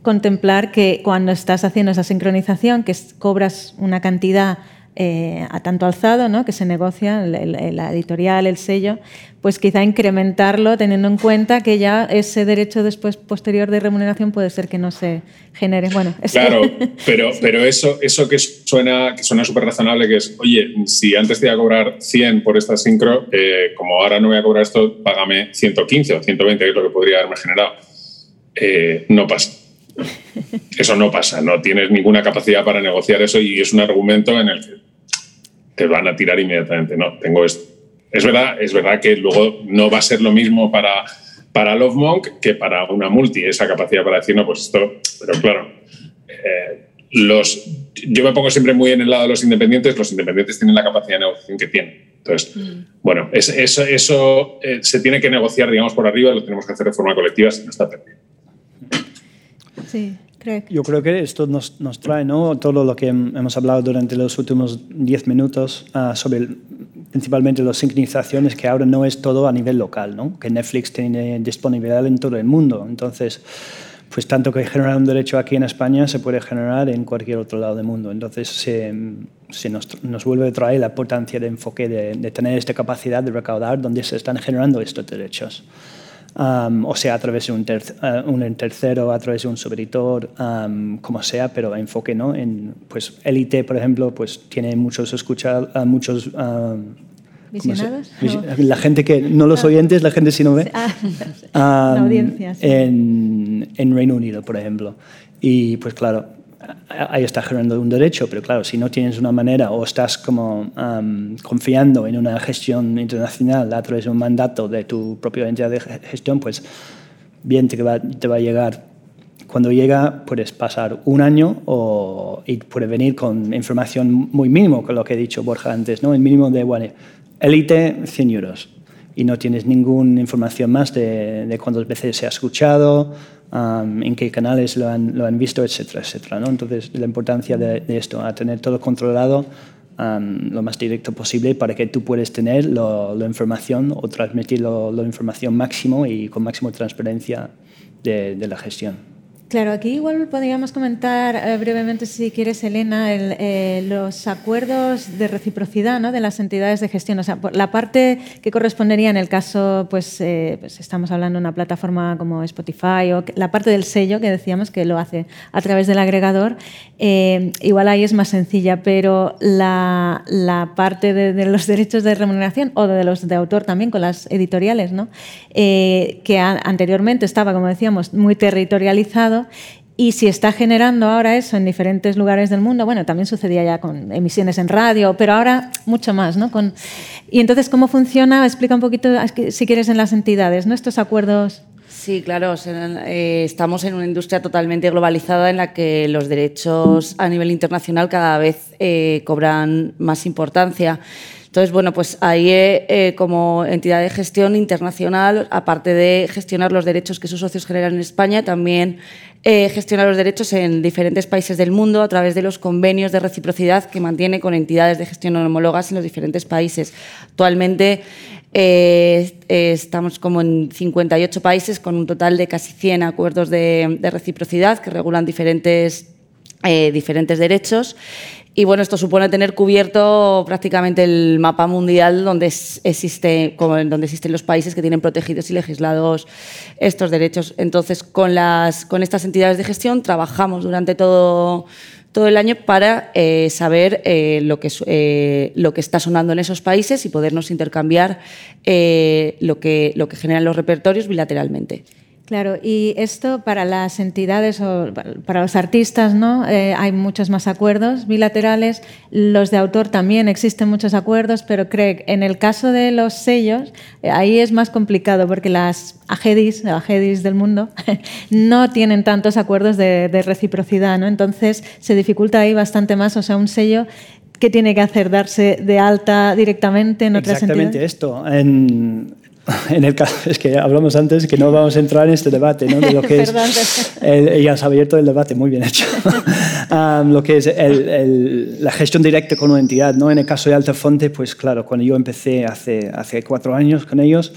contemplar que cuando estás haciendo esa sincronización, que cobras una cantidad eh, a tanto alzado, ¿no? que se negocia la editorial, el sello, pues quizá incrementarlo teniendo en cuenta que ya ese derecho después posterior de remuneración puede ser que no se genere. Bueno, claro, pero, pero eso, eso que suena que suena súper razonable, que es, oye, si antes te iba a cobrar 100 por esta sincro, eh, como ahora no voy a cobrar esto, págame 115 o 120, que es lo que podría haberme generado. Eh, no pasa. Eso no pasa, no tienes ninguna capacidad para negociar eso y es un argumento en el que te van a tirar inmediatamente. No, tengo esto. Es verdad, es verdad que luego no va a ser lo mismo para, para Love Monk que para una multi, esa capacidad para decir, no, pues esto, pero claro, eh, los, yo me pongo siempre muy en el lado de los independientes, los independientes tienen la capacidad de negociación que tienen. Entonces, mm. bueno, eso, eso eh, se tiene que negociar, digamos, por arriba, lo tenemos que hacer de forma colectiva si no está perdido. Sí. Yo creo que esto nos, nos, trae ¿no? todo lo que hemos hablado durante los últimos 10 minutos uh, sobre principalmente las sincronizaciones, que ahora no es todo a nivel local, ¿no? que Netflix tiene disponibilidad en todo el mundo. Entonces, pues tanto que generar un derecho aquí en España se puede generar en cualquier otro lado del mundo. Entonces se, se nos, nos, vuelve a traer la importancia de enfoque de, de, tener esta capacidad de recaudar donde se están generando estos derechos. Um, o sea, a través de un, uh, un, tercero, a través de un subeditor, um, como sea, pero enfoque, ¿no? En, pues, Elite, por ejemplo, pues tiene muchos escuchar, uh, muchos... Um, ¿Visionados? La gente que, no los ah. oyentes, la gente si no ve. Ah, la audiencia, sí. en, en Reino Unido, por ejemplo. Y pues claro, ahí está generando un derecho, pero claro, si no tienes una manera o estás como confiando en una gestión internacional a través de un mandato de tu propia entidad de gestión, pues bien te va, te va a llegar. Cuando llega, puedes pasar un año o, y puede venir con información muy mínimo, con lo que he dicho Borja antes, ¿no? el mínimo de, bueno, élite, 100 euros. Y no tienes ninguna información más de, de cuántas veces se ha escuchado, en qué canales lo han, lo han, visto, etcétera, etcétera. ¿no? Entonces, la importancia de, esto, a tener todo controlado lo más directo posible para que tú puedas tener la información o transmitir la información máximo y con máxima transparencia de, de la gestión. Claro, aquí igual podríamos comentar eh, brevemente, si quieres, Elena, eh, los acuerdos de reciprocidad ¿no? de las entidades de gestión. O sea, la parte que correspondería en el caso, pues, eh, pues, estamos hablando de una plataforma como Spotify o la parte del sello que decíamos que lo hace a través del agregador, igual ahí es más sencilla, pero la, parte de, de, los derechos de remuneración o de los de autor también con las editoriales, ¿no? que anteriormente estaba, como decíamos, muy territorializado y si está generando ahora eso en diferentes lugares del mundo, bueno, también sucedía ya con emisiones en radio, pero ahora mucho más, ¿no? Con, y entonces, ¿cómo funciona? Explica un poquito, si quieres, en las entidades, ¿no? Estos acuerdos. Sí, claro, eh, estamos en una industria totalmente globalizada en la que los derechos a nivel internacional cada vez eh, cobran más importancia. Entonces, bueno, pues ahí eh, como entidad de gestión internacional, aparte de gestionar los derechos que sus socios generan en España, también eh, gestionar los derechos en diferentes países del mundo a través de los convenios de reciprocidad que mantiene con entidades de gestión homólogas en los diferentes países. Actualmente eh, estamos como en 58 países con un total de casi 100 acuerdos de reciprocidad que regulan diferentes, diferentes derechos y bueno, esto supone tener cubierto prácticamente el mapa mundial donde, existe, donde existen los países que tienen protegidos y legislados estos derechos. Entonces, con, las, con estas entidades de gestión trabajamos durante todo, el año para eh, saber eh, lo, que, eh, lo que está sonando en esos países y podernos intercambiar lo que generan los repertorios bilateralmente. Claro, y esto para las entidades o para los artistas, ¿no? Eh, hay muchos más acuerdos bilaterales. Los de autor también existen muchos acuerdos, pero Craig, en el caso de los sellos, eh, ahí es más complicado porque las AGEDIS, AGEDIS del mundo, no tienen tantos acuerdos de, de reciprocidad, ¿no? Entonces se dificulta ahí bastante más. O sea, un sello ¿Qué tiene que hacer? ¿Darse de alta directamente en otras Exactamente esto. En, en el caso, es que hablamos antes que no vamos a entrar en este debate, ¿no? De lo que es, el, ya has abierto el debate, muy bien hecho. um, lo que es el, el, la gestión directa con una entidad, ¿no? En el caso de Altafonte, pues claro, cuando yo empecé hace, hace cuatro años con ellos,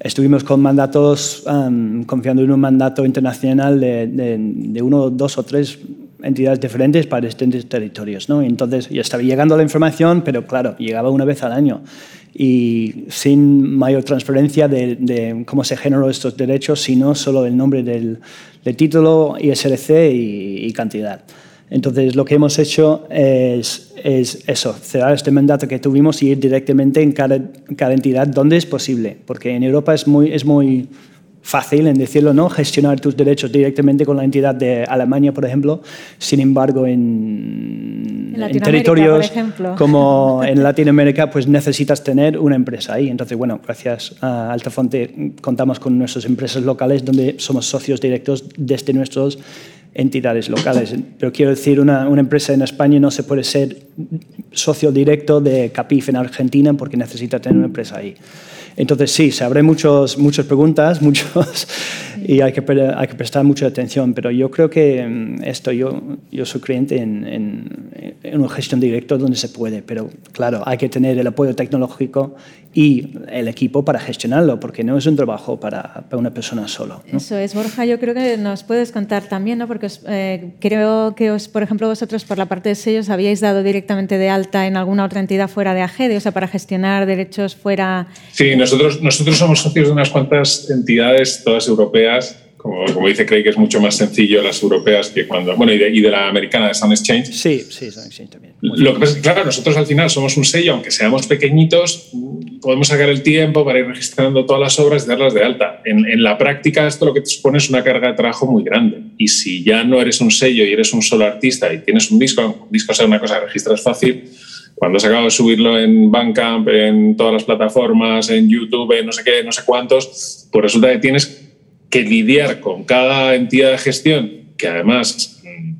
estuvimos con mandatos, um, confiando en un mandato internacional de, de, de uno, dos o tres entidades diferentes para distintos territorios, ¿no? Y entonces ya estaba llegando la información, pero claro, llegaba una vez al año y sin mayor transparencia de, de, cómo se generó estos derechos, sino solo el nombre del, del título, ISRC y, y, cantidad. Entonces, lo que hemos hecho es, es, eso, cerrar este mandato que tuvimos y ir directamente en cada, cada, entidad donde es posible, porque en Europa es muy, es muy fácil en decirlo, ¿no? Gestionar tus derechos directamente con la entidad de Alemania, por ejemplo. Sin embargo, en, en, territorios como en Latinoamérica, pues necesitas tener una empresa ahí. Entonces, bueno, gracias a Altafonte contamos con nuestras empresas locales donde somos socios directos desde nuestras entidades locales. Pero quiero decir, una, una, empresa en España no se puede ser socio directo de Capif en Argentina porque necesita tener una empresa ahí. Entonces sí, se abren muchos, muchas preguntas muchos, y hay que, hay que prestar mucha atención, pero yo creo que mm, esto, yo, yo soy creyente en, en, en una gestión directa donde se puede, pero claro, hay que tener el apoyo tecnológico y el equipo para gestionarlo, porque no es un trabajo para, para una persona solo. Eso es, Borja, yo creo que nos puedes contar también, ¿no? porque eh, creo que, os, por ejemplo, vosotros por la parte de sellos habíais dado directamente de alta en alguna otra entidad fuera de AGEDE, o sea, para gestionar derechos fuera... Sí, nosotros, nosotros somos socios de unas cuantas entidades, todas europeas, como, dice Craig, es mucho más sencillo las europeas que cuando. Bueno, y de, la americana de Sun Exchange. Sí, sí, Sun Exchange también. Lo que pasa es que, claro, nosotros al final somos un sello, aunque seamos pequeñitos, podemos sacar el tiempo para ir registrando todas las obras y darlas de alta. En, la práctica, esto lo que te supone es una carga de trabajo muy grande. Y si ya no eres un sello y eres un solo artista y tienes un disco, un disco sea una cosa que registras fácil, cuando has acabado de subirlo en Bandcamp, en todas las plataformas, en YouTube, en no sé qué, no sé cuántos, pues resulta que tienes que lidiar con cada entidad de gestión, que además mm,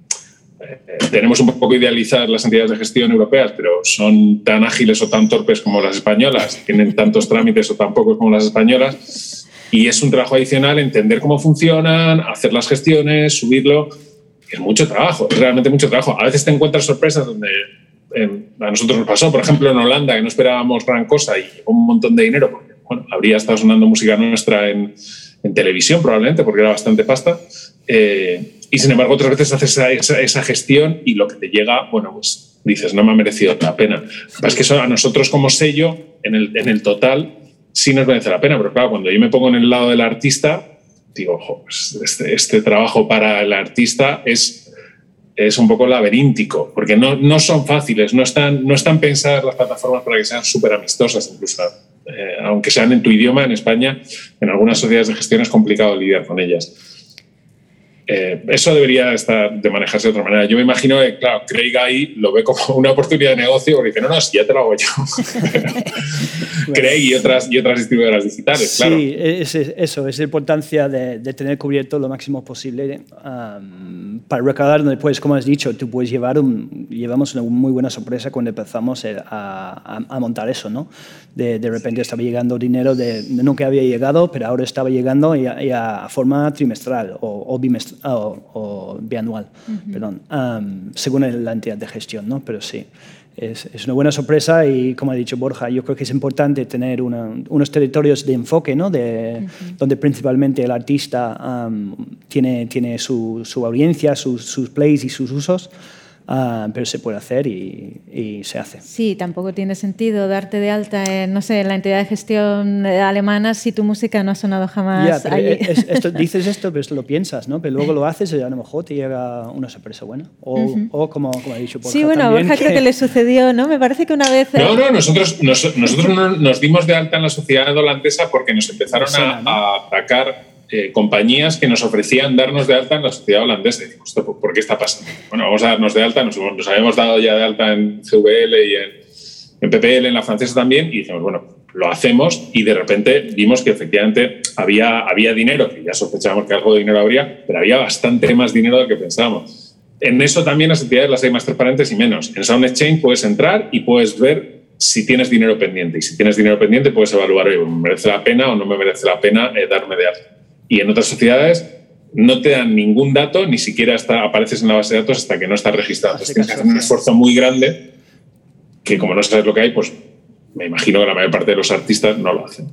eh, tenemos un poco idealizar las entidades de gestión europeas, pero son tan ágiles o tan torpes como las españolas, tienen tantos trámites o tan pocos como las españolas, y es un trabajo adicional entender cómo funcionan, hacer las gestiones, subirlo. Es mucho trabajo, es realmente mucho trabajo. A veces te encuentras sorpresas donde em, a nosotros nos pasó, por ejemplo, en Holanda, que no esperábamos gran cosa y un montón de dinero, porque bueno, habría estado sonando música nuestra en, en televisión probablemente, porque era bastante pasta. Eh, y sin embargo, otras veces haces esa, esa, gestión y lo que te llega, bueno, pues dices, no me ha merecido la pena. Es que eso a nosotros como sello, en el, en el total, sí nos merece la pena, pero claro, cuando yo me pongo en el lado del artista, digo, ojo, pues este, este, trabajo para el artista es, es un poco laberíntico, porque no, no son fáciles, no están, no están pensadas las plataformas para que sean súper amistosas, incluso eh, aunque sean en tu idioma, en España, en algunas sociedades de gestión es complicado lidiar con ellas. Eh, eso debería estar de manejarse de otra manera. Yo me imagino que, claro, Craig ahí lo ve como una oportunidad de negocio porque dice, no, no, si ya te lo hago yo. Craig y otras, y otras distribuidoras digitales, sí, claro. Sí, es, eso, es la importancia de, tener cubierto lo máximo posible para recaudar donde puedes, como has dicho, tú puedes llevar un, llevamos una muy buena sorpresa cuando empezamos a, a, montar eso, ¿no? De, de, repente estaba llegando dinero de, nunca había llegado, pero ahora estaba llegando y a, forma trimestral o, o bimestral o, bianual, perdón, según la entidad de gestión, ¿no? Pero sí, es, es, una buena sorpresa y, como ha dicho Borja, yo creo que es importante tener unos territorios de enfoque, ¿no? De, donde principalmente el artista tiene, tiene su, su audiencia, sus, sus plays y sus usos. Ah, pero se puede hacer y, se hace. Sí, tampoco tiene sentido darte de alta en, no sé, en la entidad de gestión alemana si tu música no ha sonado jamás allí. esto, dices esto, pero esto lo piensas, ¿no? Pero luego lo haces y a lo mejor te llega una sorpresa buena. O, o como, como ha dicho Borja Sí, bueno, a Borja creo que le sucedió, ¿no? Me parece que una vez... No, no, nosotros, nosotros nos dimos de alta en la sociedad holandesa porque nos empezaron a, a atacar eh, compañías que nos ofrecían darnos de alta en la sociedad holandesa. Y decimos, ¿por qué está pasando? Bueno, vamos a darnos de alta, nos, nos habíamos dado ya de alta en GVL y en, en, PPL, en la francesa también, y dijimos, bueno, lo hacemos y de repente vimos que efectivamente había, había dinero, que ya sospechábamos que algo de dinero habría, pero había bastante más dinero del que pensábamos. En eso también las entidades las hay más transparentes y menos. En Sound Exchange puedes entrar y puedes ver si tienes dinero pendiente. Y si tienes dinero pendiente, puedes evaluar, ¿me merece la pena o no me merece la pena eh, darme de alta? Y en otras sociedades no te dan ningún dato, ni siquiera está, apareces en la base de datos hasta que no estás registrado. Entonces tienes que hacer un esfuerzo muy grande que como no sabes lo que hay, pues me imagino que la mayor parte de los artistas no lo hacen.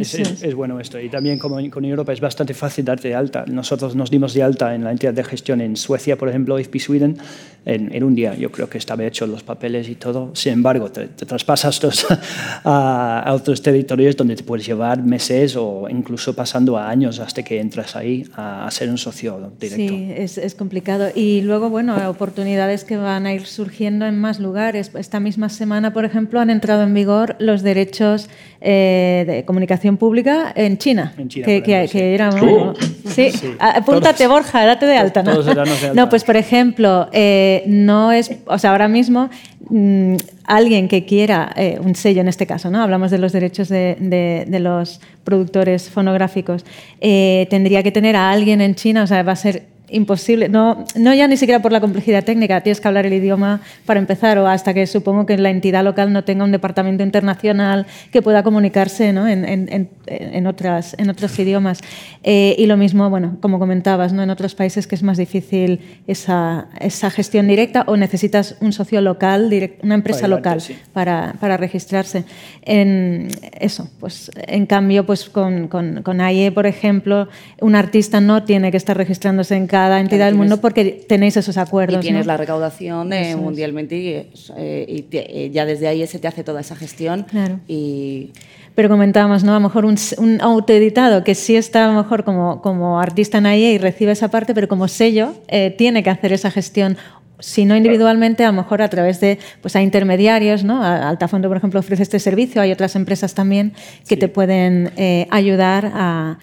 Es, bueno esto. Y también como con Europa es bastante fácil darte de alta. Nosotros nos dimos de alta en la entidad de gestión en Suecia, por ejemplo, IFP Sweden, en, un día. Yo creo que estaba hecho los papeles y todo. Sin embargo, te, traspasas a, otros territorios donde te puedes llevar meses o incluso pasando a años hasta que entras ahí a, ser un socio directo. Sí, es, es, complicado. Y luego, bueno, oportunidades que van a ir surgiendo en más lugares. Esta misma semana, por ejemplo, han entrado en vigor los derechos eh, de comunicación pública en China. En China, que, que- sí. que era Uh. bueno, sí. Apúntate, Todos- Borja, date de alta. ¿no? todos darnos de alta. No, pues por ejemplo, eh, no es, o sea, ahora mismo mm, alguien que quiera eh, un sello en este caso, ¿no? Hablamos de los derechos de, de- de los productores fonográficos, eh, tendría que tener a alguien en China, o sea, va a ser imposible, no, no ya ni siquiera por la complejidad técnica, tienes que hablar el idioma para empezar o hasta que supongo que la entidad local no tenga un departamento internacional que pueda comunicarse ¿no? en, en- en- en otras, en otros idiomas. Eh, y lo mismo, bueno, como comentabas, ¿no? en otros países que es más difícil esa, esa gestión directa o necesitas un socio local, direct- una empresa local sí. para, para registrarse. En eso, pues en cambio, pues con, con, con AIE, por ejemplo, un artista no tiene que estar registrándose en cada entidad del tienes- mundo porque tenéis esos Y acuerdos. tienes ¿no? la recaudación eh, es. mundialmente y, eh, y te- eh, ya desde ahí se te hace toda esa gestión. Claro. Y Pero comentábamos, ¿no? A lo mejor un, un autoeditado que sí está a lo mejor como, como artista en AIE y recibe esa parte, pero como sello eh, tiene que hacer esa gestión. Si no individualmente, a lo mejor a través de pues, a intermediarios, ¿no? Altafondo, por ejemplo, ofrece este servicio, hay otras empresas también que te pueden eh, ayudar a,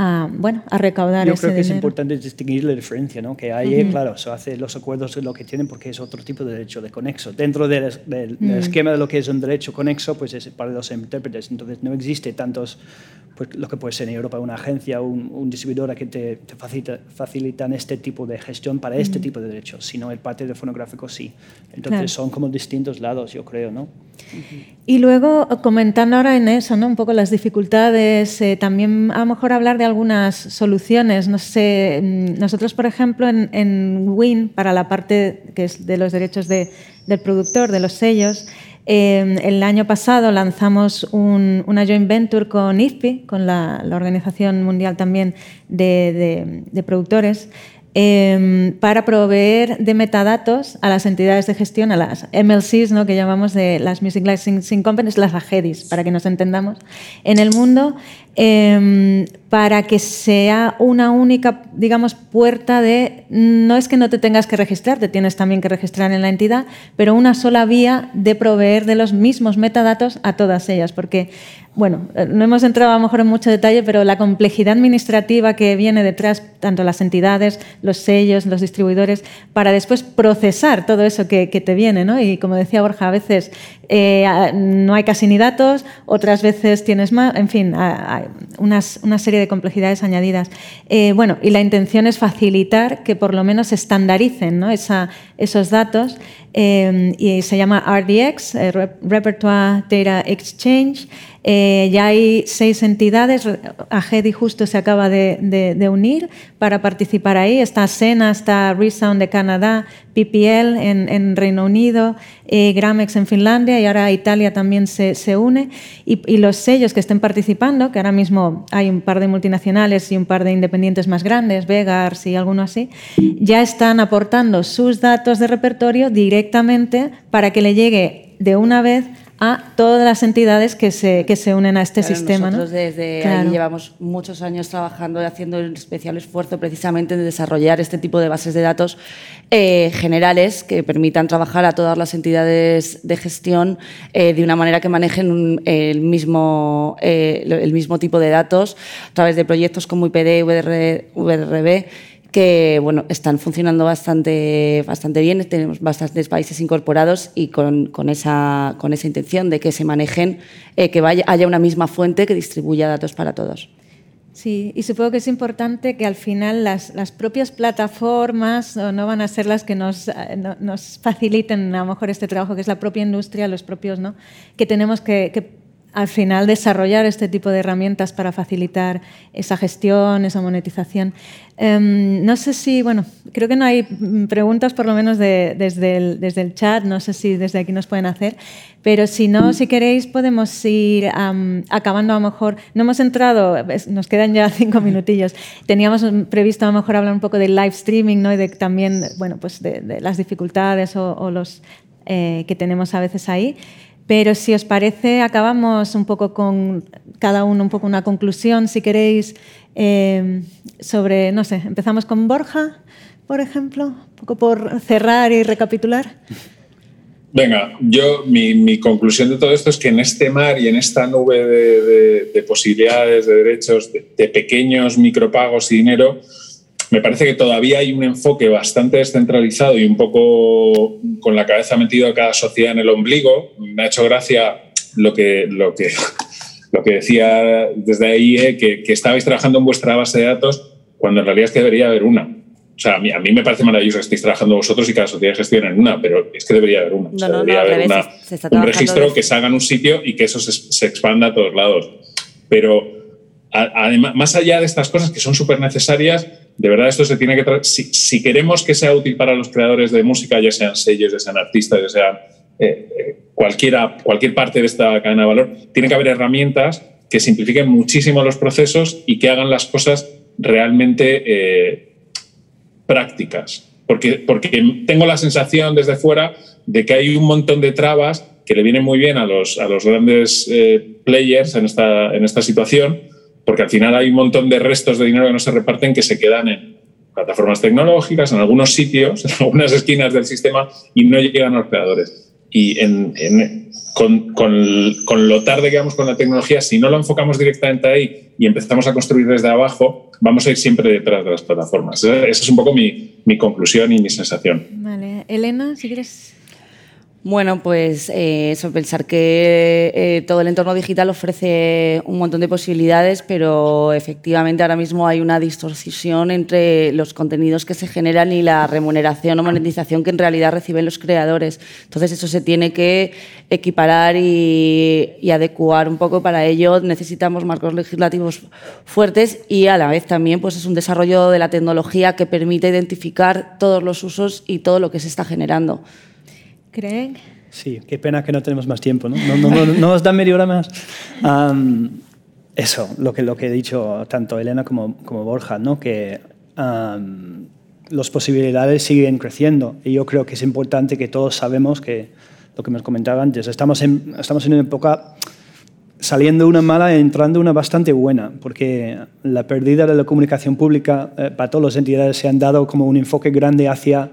a, bueno, a recaudar Yo ese creo que es dinero. importante distinguir la diferencia, ¿no? Que ahí, claro, se hace los acuerdos de lo que tienen porque es otro tipo de derecho de conexo. Dentro del, del- del esquema de lo que es un derecho conexo, pues es para los intérpretes. Entonces no existe tantos, pues lo que puede ser en Europa una agencia o un, un distribuidora que te, te facilita, facilitan este tipo de gestión para este tipo de derechos, sino el parte de fonográfico sí. Entonces Claro. son como distintos lados, yo creo, ¿no? Y luego, comentando ahora en eso, ¿no? un poco las dificultades, eh, también a lo mejor hablar de algunas soluciones. No sé, mm, nosotros, por ejemplo, en, en Win, para la parte que es de los derechos de- del productor, de los sellos, eh, el año pasado lanzamos un- una joint venture con IFPI, con la, Organización Mundial también de Productores, eh, para proveer de metadatos a las entidades de gestión, a las MLCs, ¿no? que llamamos de las Music Licensing Companies, las AGEDIS, para que nos entendamos, en el mundo, eh, para que sea una única, digamos, puerta de, no es que no te tengas que registrar, te tienes también que registrar en la entidad, pero una sola vía de proveer de los mismos metadatos a todas ellas, porque bueno, eh, no hemos entrado a lo mejor en mucho detalle, pero la complejidad administrativa que viene detrás, tanto las entidades, los sellos, los distribuidores, para después procesar todo eso que, te viene, ¿no? Y como decía Borja, a veces eh, no hay casi ni datos, otras veces tienes más, en fin, hay una serie de complejidades añadidas. Eh, bueno, y la intención es facilitar que por lo menos se estandaricen esos datos y se llama RDX, Rep- Repertoire Data Exchange. Eh, ya hay seis entidades, AGEDI justo se acaba de, unir para participar ahí. Está Sena, está Resound de Canadá, PPL en, Reino Unido, eh, Gramex en Finlandia y ahora Italia también se, se une. Y, y los sellos que estén participando, que ahora mismo hay un par de multinacionales y un par de independientes más grandes, Vegars y alguno así, ya están aportando sus datos de repertorio directamente para que le llegue de una vez a todas las entidades que se, que se unen a este Claro, sistema. ¿no? Nosotros desde Claro. ahí llevamos muchos años trabajando y haciendo un especial esfuerzo precisamente en desarrollar este tipo de bases de datos eh, generales que permitan trabajar a todas las entidades de gestión eh, de una manera que manejen un- el, mismo, eh, el mismo tipo de datos a través de proyectos como IPD, VR, VRB que bueno, están funcionando bastante, bastante bien, tenemos bastantes países incorporados y con, con esa, con esa intención de que se manejen, eh, que vaya, haya una misma fuente que distribuya datos para todos. Sí, y supongo que es importante que al final las, las propias plataformas no van a ser las que nos, eh, no- nos faciliten a lo mejor este trabajo, que es la propia industria, los propios, ¿no? Que tenemos que al final desarrollar este tipo de herramientas para facilitar esa gestión, esa monetización. Em, no sé si, bueno, creo que no hay preguntas por lo menos de- desde, el, desde el chat, no sé si desde aquí nos pueden hacer, pero si no, si queréis podemos ir am, acabando a lo mejor, no hemos entrado, nos quedan ya cinco minutillos, teníamos previsto a lo mejor hablar un poco del live streaming ¿no? y de también, bueno, pues de, las dificultades o, o los eh, que tenemos a veces ahí. Pero si os parece, acabamos un poco con cada uno un poco una conclusión, si queréis, eh, sobre, no sé, empezamos con Borja, por ejemplo, un poco por cerrar y recapitular. Venga, yo mi, conclusión de todo esto es que en este mar y en esta nube de, posibilidades, de derechos, de, pequeños micropagos y dinero, me parece que todavía hay un enfoque bastante descentralizado y un poco con la cabeza metido a cada sociedad en el ombligo. Me ha hecho gracia lo que, lo que, lo que decía desde ahí, eh, que, que estabais trabajando en vuestra base de datos cuando en realidad es que debería haber una. O sea, a mí, a mí, me parece maravilloso que estéis trabajando vosotros y cada sociedad gestione en una, pero es que debería haber una. No, no, debería haber un registro que salga en un sitio y que eso se, expanda a todos lados. Pero además, más allá de estas cosas que son súper necesarias, de verdad esto se tiene que... Si, si, queremos que sea útil para los creadores de música, ya sean sellos, ya sean artistas, ya sean eh, eh, cualquiera, cualquier parte de esta cadena de valor, tiene que haber herramientas que simplifiquen muchísimo los procesos y que hagan las cosas realmente... Eh, prácticas, porque, porque tengo la sensación desde fuera de que hay un montón de trabas que le vienen muy bien a los, a los grandes players en esta, en esta situación, porque al final hay un montón de restos de dinero que no se reparten que se quedan en plataformas tecnológicas, en algunos sitios, en algunas esquinas del sistema y no llegan a los creadores. Y en, con, con, lo tarde que vamos con la tecnología, si no lo enfocamos directamente ahí y empezamos a construir desde abajo, vamos a ir siempre detrás de las plataformas. Esa es un poco mi, mi conclusión y mi sensación. Vale. Elena, si quieres bueno, pues eh, eso, pensar que eh, todo el entorno digital ofrece un montón de posibilidades, pero efectivamente ahora mismo hay una distorsión entre los contenidos que se generan y la remuneración o monetización que en realidad reciben los creadores. Entonces eso se tiene que equiparar y, y adecuar un poco para ello. Necesitamos marcos legislativos fuertes y a la vez también pues, es un desarrollo de la tecnología que permite identificar todos los usos y todo lo que se está generando. ¿Creen? Sí, qué pena que no tenemos más tiempo, ¿no? No, no, nos da media hora más. eso, lo que, lo he dicho tanto Elena como, como Borja, ¿no? Que las posibilidades siguen creciendo y yo creo que es importante que todos sabemos que, lo que me comentaba antes, estamos en, estamos en una época saliendo una mala y entrando una bastante buena, porque la pérdida de la comunicación pública eh, para todas las entidades se han dado como un enfoque grande hacia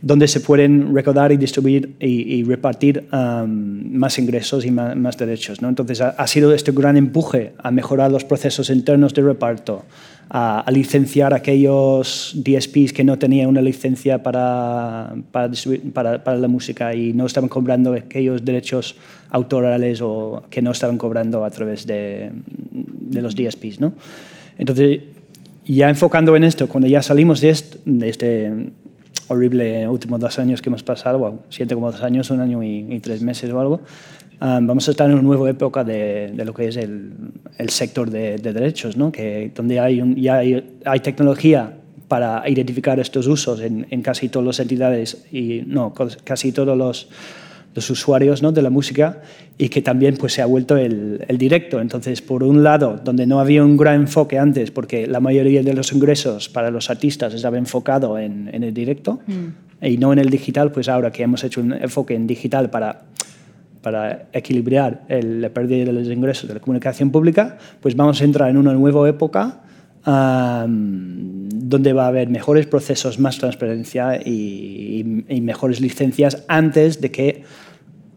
donde se pueden recaudar y distribuir y, repartir más ingresos y más, derechos. ¿no? Entonces, ha, sido este gran empuje a mejorar los procesos internos de reparto, a, licenciar aquellos DSPs que no tenían una licencia para, para, la música y no estaban cobrando aquellos derechos autorales o que no estaban cobrando a través de, los DSPs. ¿no? Entonces, ya enfocando en esto, cuando ya salimos de este horrible últimos dos años que hemos pasado, siete como dos años, un año y, tres meses o algo, um, vamos a estar en una nueva época de, de lo que es el, el sector de, de, derechos, ¿no? que, donde hay un, ya hay, hay, tecnología para identificar estos usos en, en casi todas las entidades y no, casi todos los los usuarios ¿no? de la música y que también pues, se ha vuelto el, el, directo. Entonces, por un lado, donde no había un gran enfoque antes, porque la mayoría de los ingresos para los artistas estaba enfocado en, en el directo mm. y no en el digital, pues ahora que hemos hecho un enfoque en digital para para equilibrar el, la pérdida de los ingresos de la comunicación pública, pues vamos a entrar en una nueva época donde va a haber mejores procesos, más transparencia y, y, mejores licencias antes de que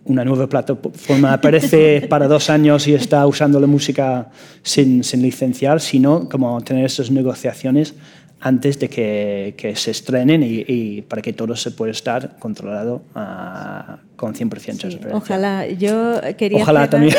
una nueva plataforma aparece para dos años y está usando la música sin, sin licenciar, sino como tener esas negociaciones antes de que, que se estrenen y, para que todo se pueda estar controlado uh, con 100% sí, Ojalá, yo quería... Ojalá también.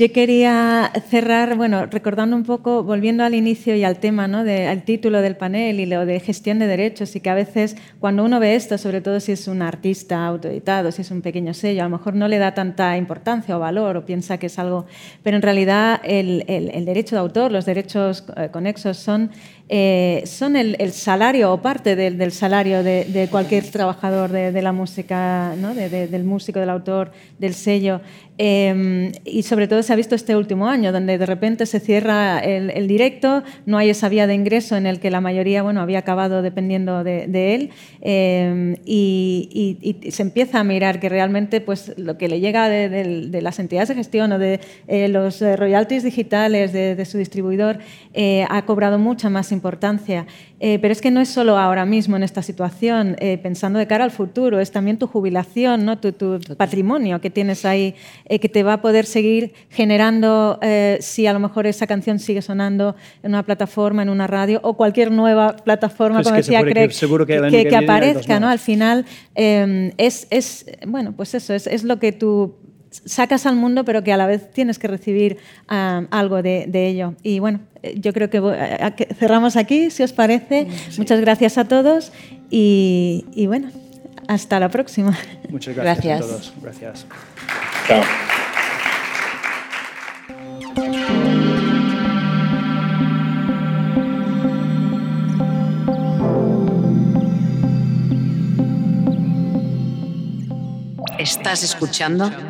Yo quería cerrar, bueno, recordando un poco, volviendo al inicio y al tema, ¿no? Al título del panel y lo de gestión de derechos, y que a veces cuando uno ve esto, sobre todo si es un artista autoeditado, si es un pequeño sello, a lo mejor no le da tanta importancia o valor o piensa que es algo, pero en realidad el, el, derecho de autor, los derechos eh, conexos son eh, son el, salario o parte del, salario de, cualquier trabajador de, la música, ¿no? del músico, del autor, del sello. Em, y sobre todo se ha visto este último año, donde de repente se cierra el, directo, no hay esa vía de ingreso en el que la mayoría bueno, había acabado dependiendo de, él, eh, y, se empieza a mirar que realmente pues, lo que le llega de, las entidades de gestión o de eh, los royalties digitales de, su distribuidor ha cobrado mucha más importancia. Pero es que no es solo ahora mismo en esta situación, pensando de cara al futuro, es también tu jubilación, ¿no? tu, tu patrimonio que tienes ahí, que te va a poder seguir generando, eh, si a lo mejor esa canción sigue sonando en una plataforma, en una radio o cualquier nueva plataforma, pues como decía Craig, que, aparezca, ¿no? Al final eh, es, es, bueno, pues eso, es, es, lo que tú sacas al mundo, pero que a la vez tienes que recibir ah, algo de, de, ello. Y bueno, eh, yo creo que cerramos aquí, si os parece. Muchas gracias a todos y, y, bueno, hasta la próxima. Muchas gracias, a todos. Gracias. Chao. Estás escuchando